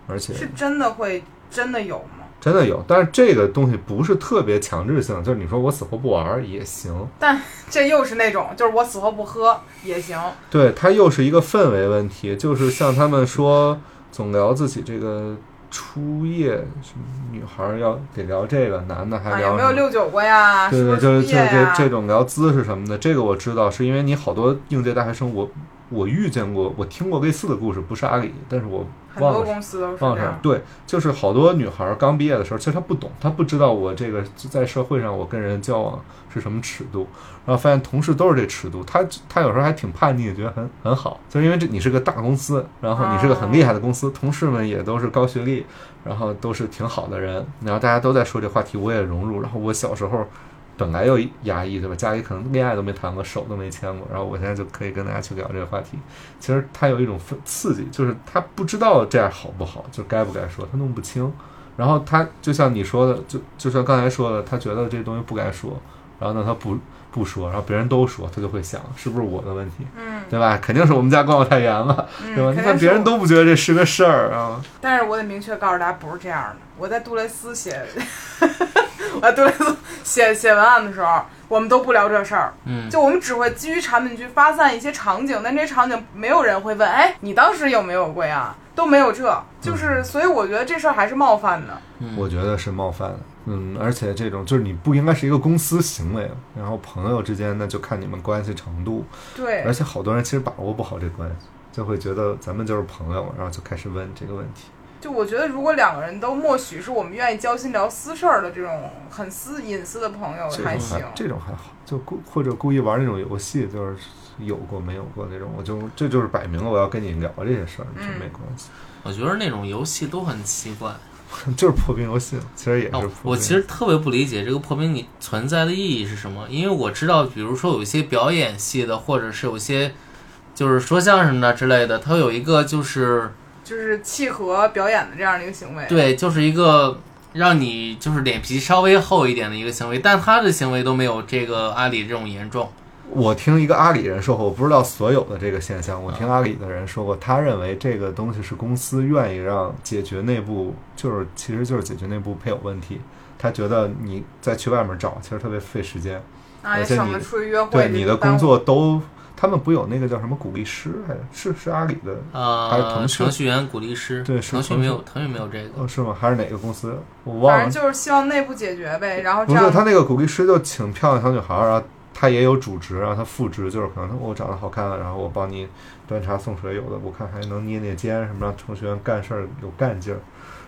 而且是真的会真的有吗？真的有。但是这个东西不是特别强制性，就是你说我死活不玩儿也行，但这又是那种，就是我死活不喝也行。对，它又是一个氛围问题，就是像他们说总聊自己这个初夜，什么女孩儿要得聊这个，男的还啊，聊没有六九过呀？对对，就是就这这种聊姿势什么的，这个我知道，是因为你好多应届大学生，我我遇见过，我听过类似的故事，不是阿里，但是我很多公司都是这样。对，就是好多女孩儿刚毕业的时候，其实她不懂，她不知道我这个在社会上我跟人交往是什么尺度，然后发现同事都是这尺度，她她有时候还挺叛逆，觉得很很好，就是因为这你是个大公司，然后你是个很厉害的公司，同事们也都是高学历，然后都是挺好的人，然后大家都在说这话题，我也融入，然后我小时候。本来又压抑，对吧？家里可能恋爱都没谈过，手都没牵过，然后我现在就可以跟大家去聊这个话题。其实他有一种刺刺激，就是他不知道这样好不好，就该不该说，他弄不清。然后他就像你说的，就就像刚才说的，他觉得这东西不该说，然后呢他不不说，然后别人都说，他就会想是不是我的问题，嗯对吧？肯定是我们家管我太严了，嗯，对吧？你看别人都不觉得这是个事儿啊，但是我得明确告诉大家，不是这样的。我在杜蕾斯写，我在杜蕾斯写写文案的时候，我们都不聊这事儿，嗯，就我们只会基于产品去发散一些场景，但这些场景没有人会问，哎，你当时有没有过呀？都没有这，就是，所以我觉得这事儿还是冒犯的。我觉得是冒犯的。嗯，而且这种就是你不应该是一个公司行为，然后朋友之间呢就看你们关系程度，对而，且好多人其实把握不好这关系，就会觉得咱们就是朋友，然后就开始问这个问题。就我觉得，如果两个人都默许是我们愿意交心聊私事儿的这种很私隐私的朋友还行。这种还好，就故或者故意玩那种游戏，就是有过没有过那种，我就这就是摆明了我要跟你聊这些事儿，这嗯没关系，我觉得那种游戏都很奇怪。就是破冰游戏，其实也是破哦。，我其实特别不理解这个破冰你存在的意义是什么，因为我知道，比如说有一些表演系的，或者是有些就是说相声的之类的，它有一个就是就是契合表演的这样的一个行为。对，就是一个让你就是脸皮稍微厚一点的一个行为，但他的行为都没有这个阿里这种严重。我听一个阿里人说过，我不知道所有的这个现象。我听阿里的人说过，他认为这个东西是公司愿意让解决内部，就是其实就是解决内部配偶问题。他觉得你再去外面找，其实特别费时间。而且你省得出去约会。对你的工作都，他们不有那个叫什么鼓励师，还是是阿里的，还是呃，腾讯程序员鼓励师，对腾讯没有，腾讯没有这个。哦是吗？还是哪个公司？我忘了反正。就是希望内部解决呗，然后这不是他那个鼓励师就请漂亮小女孩儿，然后他也有主职，然后他副职就是可能他我长得好看，然后我帮你端茶送水，有的我看还能捏捏肩什么，让程序员干事儿有干劲儿。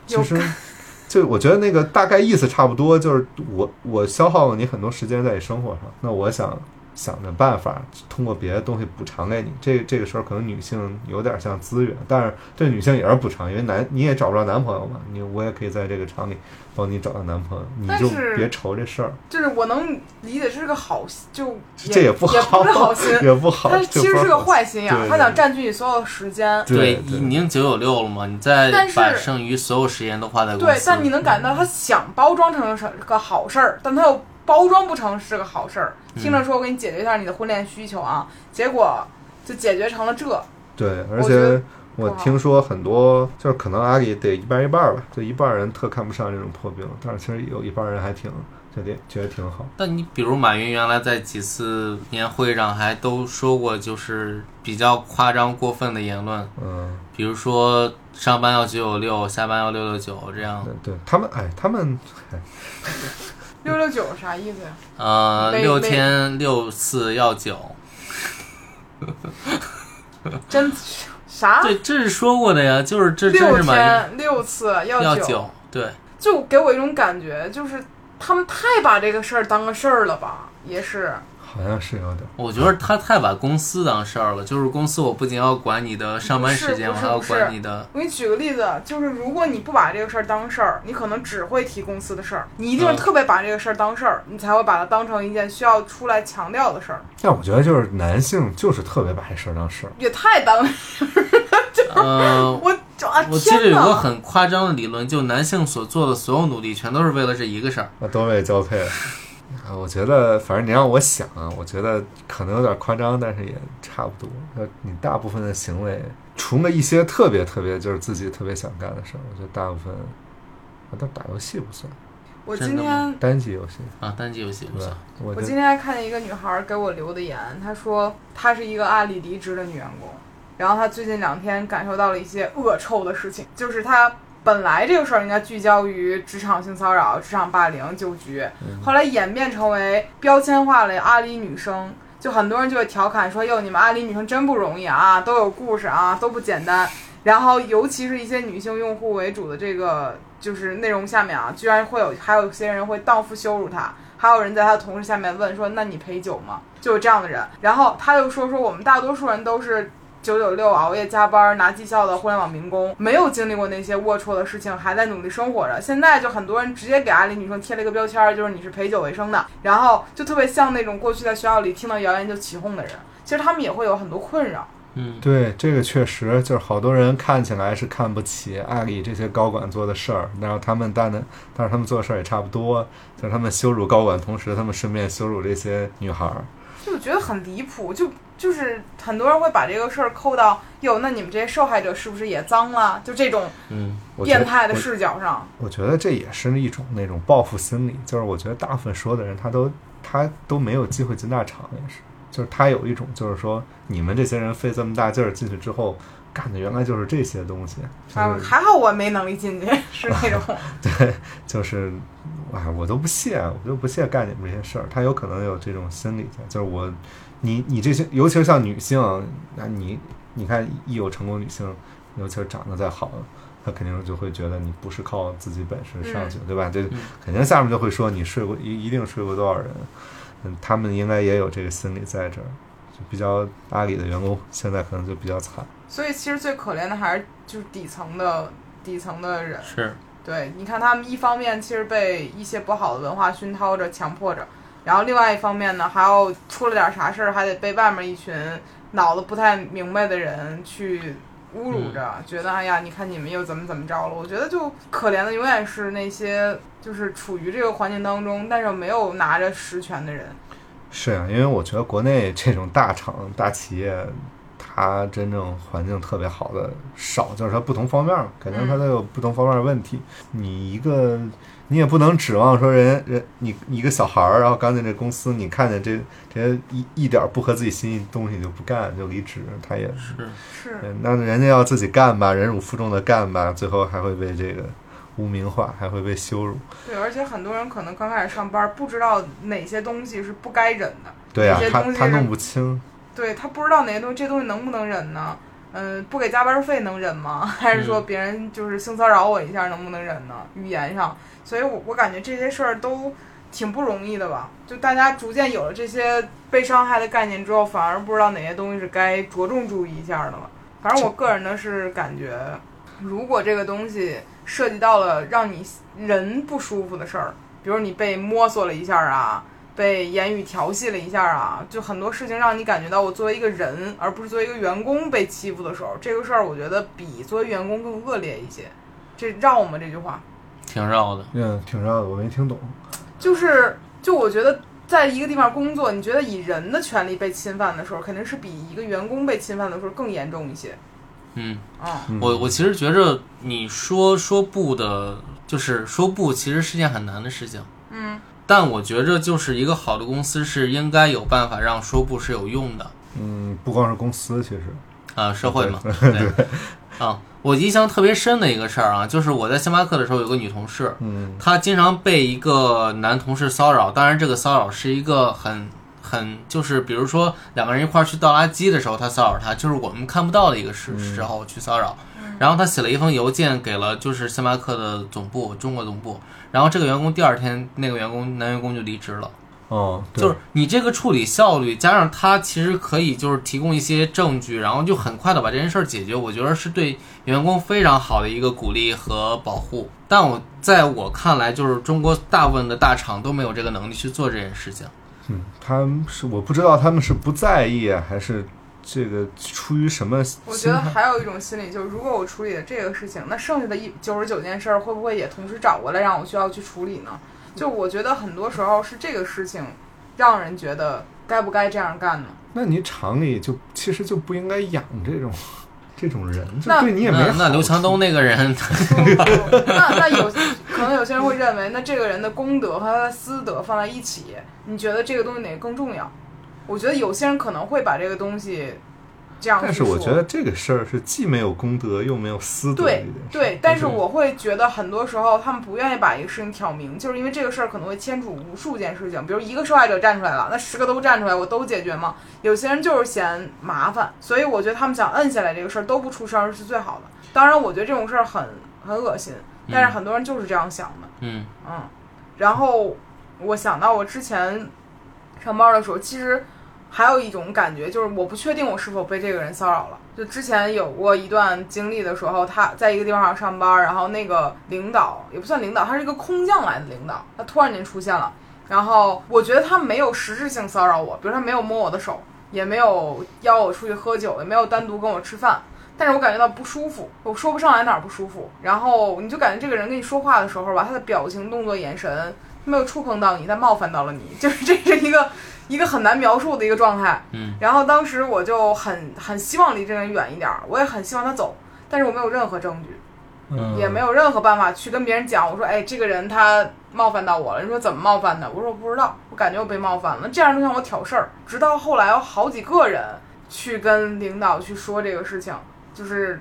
其实，就我觉得那个大概意思差不多，就是我我消耗了你很多时间在你生活上，那我想想着办法通过别的东西补偿给你。这这个时候可能女性有点像资源，但是对女性也是补偿，因为男你也找不着男朋友嘛，你我也可以在这个厂里帮你找到男朋友，你但就是别愁这事儿。就是我能理解这是个好，就这也不好也不是好心，也不好，他其实是个坏心眼儿，他想占据你所有时间。对对已经九九六了嘛，你再但是把剩余所有时间都花在。对，但你能感到他想包装成是个好事儿，但他又包装不成是个好事儿。听着说我给你解决一下你的婚恋需求啊，结果就解决成了这。对，而且我听说很多，就是可能阿里得一半一半吧，就一半人特看不上这种破冰，但是其实有一半人还挺觉得觉得挺好。但你比如马云原来在几次年会上还都说过，就是比较夸张过分的言论，嗯，比如说上班要九九六，下班要六六九这样。对对，他们哎，他们哎，六六九啥意思呀？呃，六天六次要九，真啥？对，这是说过的呀，就是这真六是马云天六次要九，要九，对，就给我一种感觉，就是他们太把这个事儿当个事儿了吧？也是，好像是有点。我觉得他太把公司当事儿了，就是公司我不仅要管你的上班时间，我还要管你的，我给你举个例子，就是如果你不把这个事儿当事儿，你可能只会提公司的事儿；你一定是嗯特别把这个事儿当事儿，你才会把它当成一件需要出来强调的事儿。但我觉得就是男性就是特别把这事儿当事儿。也太当，呃，我就啊我记得！有个很夸张的理论，就男性所做的所有努力，全都是为了这一个事儿。那多位交配。啊，我觉得，反正你让我想啊，我觉得可能有点夸张，但是也差不多。呃，你大部分的行为，除了一些特别特别就是自己特别想干的事儿，我觉得大部分，啊，但打游戏不算，我今天单机游戏，啊，单机游戏不算对吧。？我我今天还看见一个女孩儿给我留的言，她说她是一个阿里离职的女员工，然后她最近两天感受到了一些恶臭的事情，就是她本来这个事儿应该聚焦于职场性骚扰、职场霸凌、酒局，后来演变成为标签化了阿里女生。就很多人就会调侃说：“哟，你们阿里女生真不容易啊，都有故事啊，都不简单。”然后，尤其是一些女性用户为主的这个就是内容下面啊，居然会有还有些人会荡妇羞辱她，还有人在她的同事下面问说：“那你陪酒吗？”就有这样的人。然后他又说：“说我们大多数人都是九九六熬夜加班拿绩效的互联网民工，没有经历过那些龌龊的事情，还在努力生活着。现在就很多人直接给阿里女生贴了一个标签儿，就是你是陪酒为生的，然后就特别像那种过去在学校里听到谣言就起哄的人。其实他们也会有很多困扰。嗯，对这个确实就是好多人看起来是看不起阿里这些高管做的事儿，然后他们但呢，但是他们做的事儿也差不多，就是他们羞辱高管，同时他们顺便羞辱这些女孩儿。就觉得很离谱，就就是很多人会把这个事儿扣到哟，那你们这些受害者是不是也脏了？就这种嗯，变态的视角上，我觉得这也是一种那种报复心理，就是我觉得大部分说的人他都他都没有机会进大厂，也是，就是他有一种就是说你们这些人费这么大劲儿进去之后干的原来就是这些东西，就啊，还好我没能力进去，是那种 对，就是哎，我都不屑，我就不屑干你们这些事儿。他有可能有这种心理在，就是我，你你这些，尤其是像女性，那你你看一有成功女性，尤其是长得再好，她肯定就会觉得你不是靠自己本事上去，对吧？这嗯肯定下面就会说你睡过一一定睡过多少人，嗯，他们应该也有这个心理在这儿。就比较阿里的员工现在可能就比较惨，所以其实最可怜的还是就是底层的底层的人。是，对，你看他们一方面其实被一些不好的文化熏陶着、强迫着，然后另外一方面呢，还要出了点啥事儿，还得被外面一群脑子不太明白的人去侮辱着，觉得哎呀，你看你们又怎么怎么着了。我觉得就可怜的永远是那些就是处于这个环境当中，但是没有拿着实权的人。是啊，因为我觉得国内这种大厂、大企业，它真正环境特别好的少，就是他不同方面儿，肯定他都有不同方面的问题。你一个，你也不能指望说人人你你一个小孩儿，然后刚进这公司，你看见这这些一一点儿不合自己心意的东西就不干就离职，他也是，是，嗯那人家要自己干吧，忍辱负重的干吧，最后还会被这个污名化，还会被羞辱。对，而且很多人可能刚开始上班，不知道哪些东西是不该忍的。对呀、他他弄不清。对他不知道哪些东西，这东西能不能忍呢？嗯，不给加班费能忍吗？还是说别人就是性骚扰我一下能不能忍呢？语言上，所以我我感觉这些事儿都挺不容易的吧。就大家逐渐有了这些被伤害的概念之后，反而不知道哪些东西是该着重注意一下的了。反正我个人呢是感觉，如果这个东西涉及到了让你人不舒服的事儿，比如你被摸索了一下啊，被言语调戏了一下啊，就很多事情让你感觉到我作为一个人，而不是作为一个员工被欺负的时候，这个事儿我觉得比作为员工更恶劣一些。这绕吗？这句话挺绕的。嗯，挺绕的，我没听懂。就是，就我觉得在一个地方工作，你觉得以人的权利被侵犯的时候，肯定是比一个员工被侵犯的时候更严重一些。嗯，啊、嗯我我其实觉着你说说不的，就是说不，其实是件很难的事情。嗯但我觉着就是一个好的公司是应该有办法让说不是有用的。嗯，不光是公司，其实啊，社会嘛，对，啊，我印象特别深的一个事儿啊，就是我在星巴克的时候有个女同事，嗯她经常被一个男同事骚扰，当然这个骚扰是一个很很就是比如说两个人一块儿去倒垃圾的时候，他骚扰他，就是我们看不到的一个时嗯时候去骚扰。然后他写了一封邮件给了就是星巴克的总部，中国总部。然后这个员工第二天，那个员工男员工就离职了。哦，就是你这个处理效率，加上他其实可以就是提供一些证据，然后就很快的把这件事儿解决，我觉得是对员工非常好的一个鼓励和保护。但我在我看来，就是中国大部分的大厂都没有这个能力去做这件事情。嗯，他们是我不知道他们是不在意啊，还是这个出于什么我觉得？还有一种心理，就是如果我处理了这个事情，那剩下的一九十九件事儿会不会也同时找过来让我需要去处理呢？就我觉得很多时候是这个事情让人觉得该不该这样干呢？那你厂里就其实就不应该养这种这种人，就那对你也没那那刘强东那个人，那那有可能有些人会认为，那这个人的功德和他的私德放在一起，你觉得这个东西哪个更重要？我觉得有些人可能会把这个东西这样但。是我觉得这个事儿是既没有功德又没有私德的对一件事。对，但是我会觉得很多时候他们不愿意把一个事情挑明，就是因为这个事儿可能会牵扯无数件事情，比如一个受害者站出来了，那十个都站出来，我都解决吗？有些人就是嫌麻烦，所以我觉得他们想摁下来这个事儿都不出声儿是最好的。当然，我觉得这种事儿很很恶心，但是很多人就是这样想的。嗯嗯，然后我想到我之前上班的时候，其实还有一种感觉，就是我不确定我是否被这个人骚扰了。就之前有过一段经历的时候，他在一个地方上上班，然后那个领导也不算领导，他是一个空降来的领导，他突然间出现了，然后我觉得他没有实质性骚扰我，比如他没有摸我的手，也没有邀我出去喝酒，也没有单独跟我吃饭。但是我感觉到不舒服，我说不上来哪儿不舒服。然后你就感觉这个人跟你说话的时候吧，他的表情、动作、眼神没有触碰到你，但冒犯到了你，就是这是一个一个很难描述的一个状态。嗯然后当时我就很很希望离这个人远一点儿，我也很希望他走，但是我没有任何证据，嗯也没有任何办法去跟别人讲，我说，哎，这个人他冒犯到我了。你说怎么冒犯的？我说我不知道，我感觉我被冒犯了。这样就像我挑事儿，直到后来有好几个人去跟领导去说这个事情，就是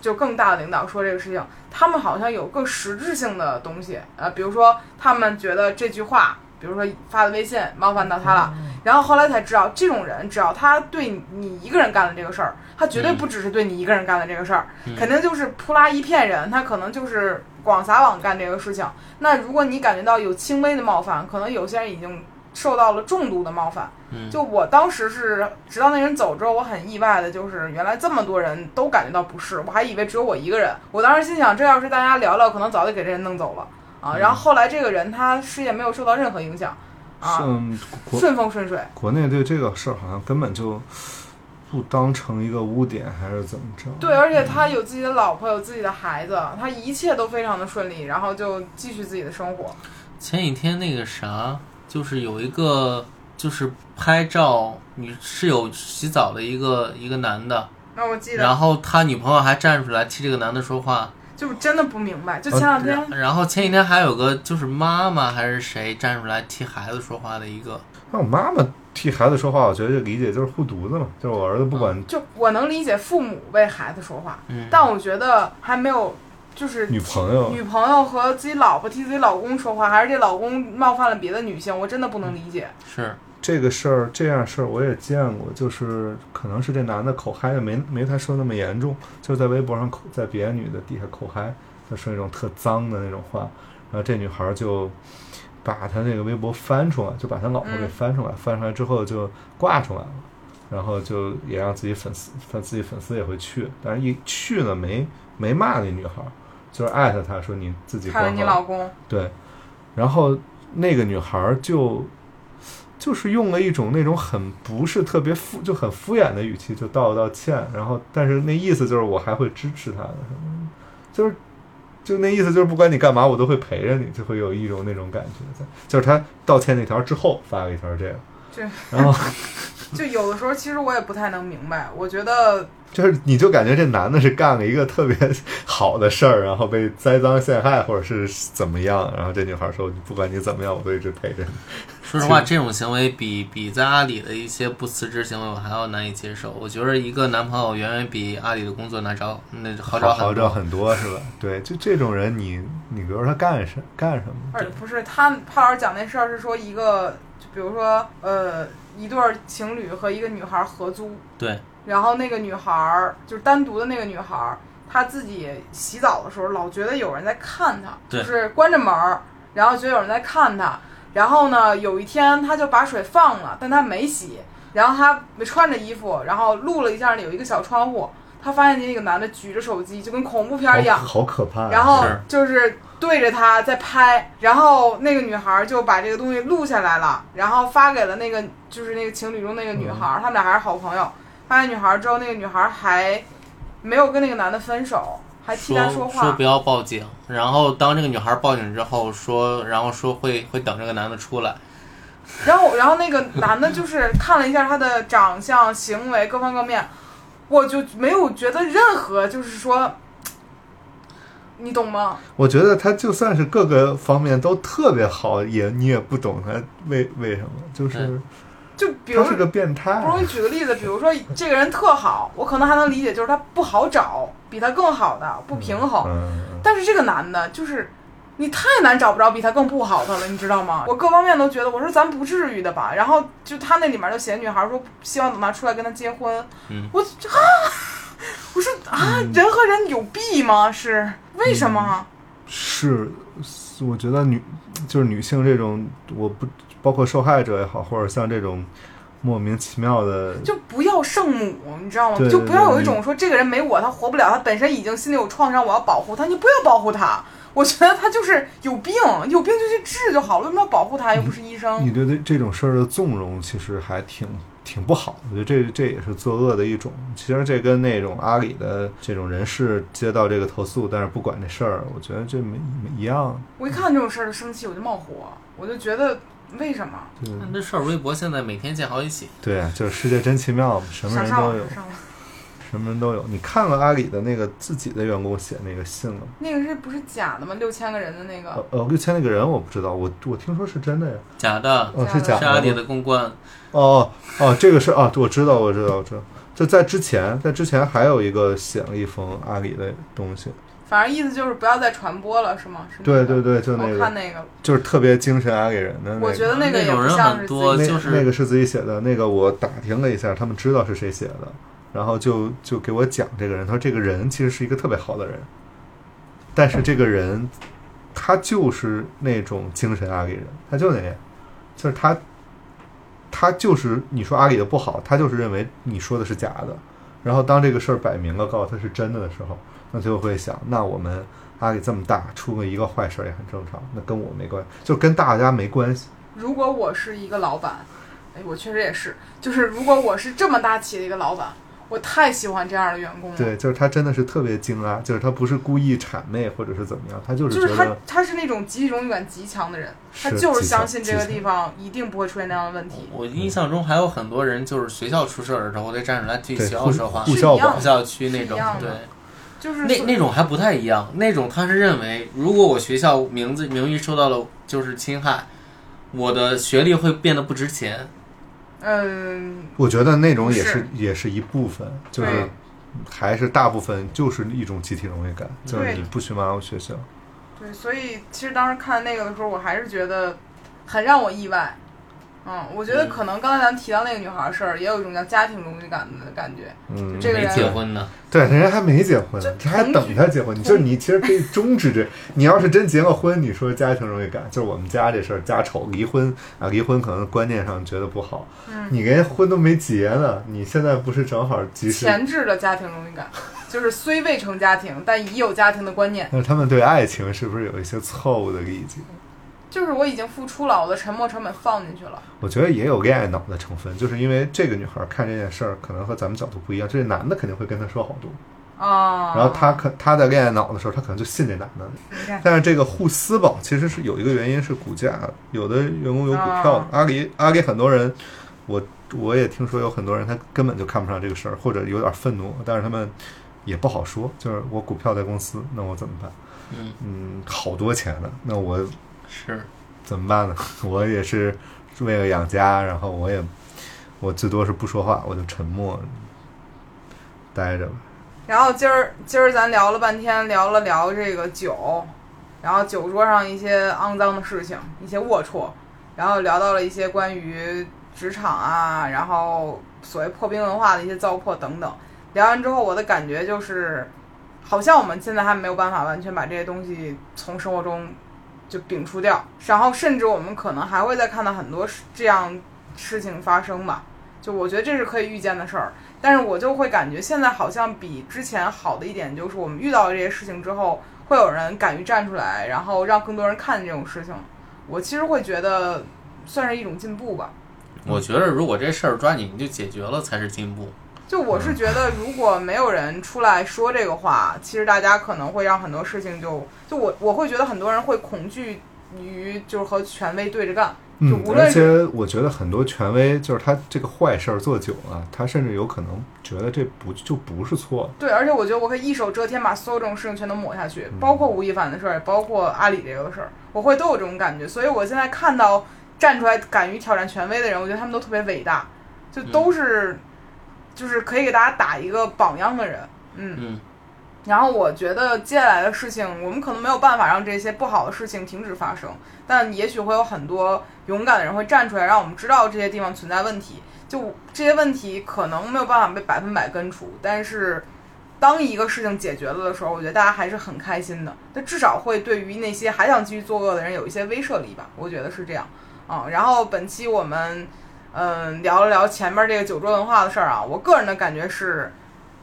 就更大的领导说这个事情，他们好像有更实质性的东西，呃，比如说他们觉得这句话。比如说发的微信冒犯到他了，然后后来才知道，这种人只要他对你一个人干了这个事儿，他绝对不只是对你一个人干的这个事儿，肯定就是扑拉一片人，他可能就是广撒网干这个事情。那如果你感觉到有轻微的冒犯，可能有些人已经受到了重度的冒犯。嗯就我当时是，直到那人走之后，我很意外的就是，原来这么多人都感觉到不适，我还以为只有我一个人。我当时心想，这要是大家聊聊，可能早就给这人弄走了啊。然后后来这个人他事业没有受到任何影响，啊，顺风顺水。国内对这个事儿好像根本就不当成一个污点，还是怎么着？对，而且他有自己的老婆，有自己的孩子，他一切都非常的顺利，然后就继续自己的生活。前几天那个啥，就是有一个就是拍照女室友洗澡的一个一个男的，那我记得，然后他女朋友还站出来替这个男的说话，就真的不明白，就前两天，然然后前几天还有个就是妈妈还是谁站出来替孩子说话的一个，那我妈妈替孩子说话，我觉得这理解就是护犊子嘛，就是我儿子不管就我能理解父母为孩子说话，嗯，但我觉得还没有，就是女朋友，女朋友和自己老婆替自己老公说话，还是这老公冒犯了别的女性，我真的不能理解。是。这个事儿，这样事儿我也见过，就是可能是这男的口嗨的没没他说那么严重，就是在微博上口在别的女的底下口嗨，他说那种特脏的那种话，然后这女孩就把他那个微博翻出来，就把他老婆给嗯。翻出来，翻出来之后就挂出来了，然后就也让自己粉丝，他自己粉丝也会去，但是一去呢没没骂那女孩，就是艾特他说你自己看了关好你老公，对，然后那个女孩儿就就是用了一种那种很不是特别敷就很敷衍的语气，就道了道歉，然后但是那意思就是我还会支持他的，就是就那意思就是不管你干嘛，我都会陪着你，就会有一种那种感觉在。就是他道歉那条之后发了一条这个对，然后就有的时候其实我也不太能明白，我觉得就是你就感觉这男的是干了一个特别 好的事儿，然后被栽赃陷害，或者是怎么样，然后这女孩说：“不管你怎么样，我都一直陪着你。说实话，这种行为比比在阿里的一些不辞职行为我还要难以接受。我觉得一个男朋友远远比阿里的工作难找，那”好找好很多。找很多是吧？对，就这种人你，你比如说他干什干什么？而不是他帕老师讲那事儿是说一个，就比如说呃一对儿情侣和一个女孩合租，对，然后那个女孩儿就是单独的那个女孩儿，她自己洗澡的时候老觉得有人在看她，对就是关着门儿，然后觉得有人在看她。然后呢，有一天她就把水放了，但她没洗，然后她没穿着衣服，然后录了一下有一个小窗户，她发现那个男的举着手机，就跟恐怖片儿一样好，好可怕呀！然后就是对着他在拍，然后那个女孩就把这个东西录下来了，然后发给了那个就是那个情侣中那个女孩，他们俩还是好朋友。发给女孩之后，那个女孩还没有跟那个男的分手，还替他说话。说不要报警，然后当这个女孩报警之后说，然后说会会等这个男的出来。然后，然后那个男的就是看了一下他的长相、行为各方各面，我就没有觉得任何就是说，你懂吗？我觉得他就算是各个方面都特别好，也你也不懂他为为什么，就是嗯就比如他是个变态不。容易举个例子，比如说这个人特好，我可能还能理解，就是他不好找，比他更好的不平衡。嗯，但是这个男的，就是你太难找不着比他更不好的了，你知道吗？我各方面都觉得，我说咱不至于的吧。然后就他那里面就写女孩说希望等他出来跟他结婚，嗯我啊，我说啊，人和人有弊吗？是为什么？是，我觉得女就是女性这种，我不包括受害者也好，或者像这种莫名其妙的，就不要圣母，你知道吗？对就不要有一种说这个人没我他活不了，他本身已经心里有创伤，我要保护他，你不要保护他。我觉得他就是有病，有病就去治就好了，为什么要保护他？又不是医生。你对这这种事儿的纵容，其实还挺挺不好的。我觉得这这也是作恶的一种。其实这跟那种阿里的这种人事接到这个投诉，但是不管这事儿，我觉得这没没一样。我一看这种事儿就生气，我就冒火，我就觉得为什么？就那这事儿微博现在每天见好几起。对啊，就是世界真奇妙，什么人都有什么人都有。你看了阿里的那个自己的员工写那个信了吗？那个是不是假的吗？六千个人的那个，呃呃，六千那个人我不知道，我我听说是真的呀。假的，哦，是假是阿里的。的公关。哦哦，这个是啊，我知道，我知道，我知道。就在之前，在之前还有一个写了一封阿里的东西，反正意思就是不要再传播了，是吗？是吗对对对，就那个，我看那个，就是特别精神阿里人的那个。我觉得那个也不像是很多自己那就是那个是自己写的，那个我打听了一下，他们知道是谁写的，然后就就给我讲这个人，他说这个人其实是一个特别好的人，但是这个人他就是那种精神阿里人，他就那样，就是他他就是你说阿里的不好，他就是认为你说的是假的，然后当这个事儿摆明了告诉他是真的的时候，那就会想，那我们阿里这么大，出个一个坏事儿也很正常，那跟我没关，就跟大家没关系。如果我是一个老板，哎，我确实也是，就是如果我是这么大企业的一个老板，我太喜欢这样的员工了。对，就是他真的是特别精啊，就是他不是故意谄媚或者是怎么样，他就是就是他觉得，他是那种集体荣誉感极强的人，他就是相信这个地方一定不会出现那样的问题。我印象中还有很多人，就是学校出事儿的时候，得站出来替学校说话护，校校区那种对，就是那那种还不太一样。那种他是认为，如果我学校名字名誉受到了就是侵害，我的学历会变得不值钱。嗯，我觉得那种也是是也是一部分，就是还是大部分就是一种集体荣誉感，就是你不许骂我学校，对，所以其实当时看那个的时候，我还是觉得很让我意外。嗯，我觉得嗯可能刚才咱们提到那个女孩的事儿，也有一种叫家庭荣誉感的感觉。嗯，这个人结婚呢，对，人家还没结婚就，你还等他结婚，你就是你其实可以终止这，你要是真结了婚，你说家庭荣誉感，就是我们家这事儿家丑离婚啊，离婚可能观念上觉得不好，嗯，你连婚都没结呢，你现在不是正好及时前置的家庭荣誉感，就是虽未成家庭，但已有家庭的观念。那他们对爱情是不是有一些错误的理解？就是我已经付出了，我的沉没成本放进去了。我觉得也有恋爱脑的成分，就是因为这个女孩看这件事儿可能和咱们角度不一样，这男的肯定会跟她说好多，啊，然后她可她在恋爱脑的时候，她可能就信这男的。但是这个互撕吧其实是有一个原因是股价，有的员工有股票阿里阿里很多人我我也听说有很多人他根本就看不上这个事儿，或者有点愤怒，但是他们也不好说。就是我股票在公司，那我怎么办？嗯嗯，好多钱呢，那我是，怎么办呢？我也是为了养家，然后我也我最多是不说话，我就沉默待着吧。然后今儿今儿咱聊了半天，聊了聊这个酒，然后酒桌上一些肮脏的事情，一些龌龊，然后聊到了一些关于职场啊，然后所谓破冰文化的一些糟粕等等。聊完之后，我的感觉就是，好像我们现在还没有办法完全把这些东西从生活中就摒除掉，然后甚至我们可能还会再看到很多这样事情发生吧。就我觉得这是可以预见的事儿，但是我就会感觉现在好像比之前好的一点就是，我们遇到这些事情之后，会有人敢于站出来，然后让更多人看见这种事情。我其实会觉得算是一种进步吧。我觉得如果这事儿抓紧就解决了才是进步。就我是觉得，如果没有人出来说这个话，其实大家可能会让很多事情就就我我会觉得很多人会恐惧于就是和权威对着干。就嗯，而无论是且我觉得很多权威就是他这个坏事儿做久了，他甚至有可能觉得这不就不是错的。对，而且我觉得我可以一手遮天，把所有这种事情全都抹下去，包括吴亦凡的事儿，也包括阿里这个事儿，我会都有这种感觉。所以我现在看到站出来敢于挑战权威的人，我觉得他们都特别伟大，就都是、就是可以给大家打一个榜样的人。嗯，嗯然后我觉得接下来的事情，我们可能没有办法让这些不好的事情停止发生，但也许会有很多勇敢的人会站出来，让我们知道这些地方存在问题。就这些问题可能没有办法被百分百根除，但是当一个事情解决了的时候，我觉得大家还是很开心的。那至少会对于那些还想继续作恶的人有一些威慑力吧，我觉得是这样啊、然后本期我们嗯聊了聊前面这个酒桌文化的事儿啊，我个人的感觉是。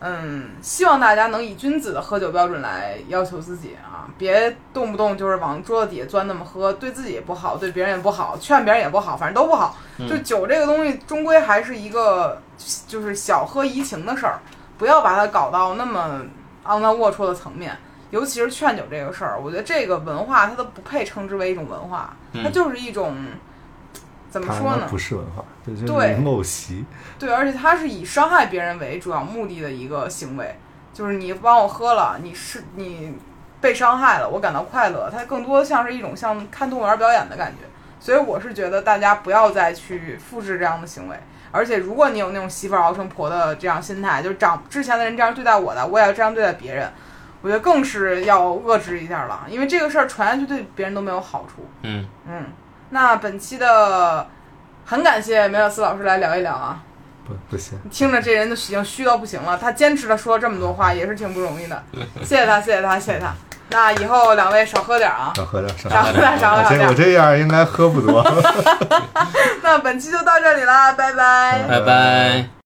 嗯，希望大家能以君子的喝酒标准来要求自己啊，别动不动就是往桌子底下钻那么喝，对自己也不好，对别人也不好，劝别人也不好，反正都不好。就酒这个东西，终归还是一个就是小喝怡情的事儿，不要把它搞到那么肮脏龌龊的层面。尤其是劝酒这个事儿，我觉得这个文化它都不配称之为一种文化，它就是一种怎么说呢？不是文化，这就是对陋习。对，而且它是以伤害别人为主要目的的一个行为，就是你帮我喝了，你是你被伤害了，我感到快乐，它更多像是一种像看动物园表演的感觉。所以我是觉得大家不要再去复制这样的行为，而且如果你有那种媳妇儿熬成婆的这样心态，就是长之前的人这样对待我的，我也要这样对待别人，我觉得更是要遏制一下了，因为这个事儿传下去对别人都没有好处。嗯，嗯，那本期的很感谢梅尔斯老师来聊一聊啊。不不行，听着这人都已经虚到不行了，他坚持的说这么多话也是挺不容易的，谢谢他，谢谢他，谢谢他。那以后两位少喝点啊，少喝点，少少喝点，少喝点。我这样应该喝不多。那本期就到这里啦，拜拜。拜拜。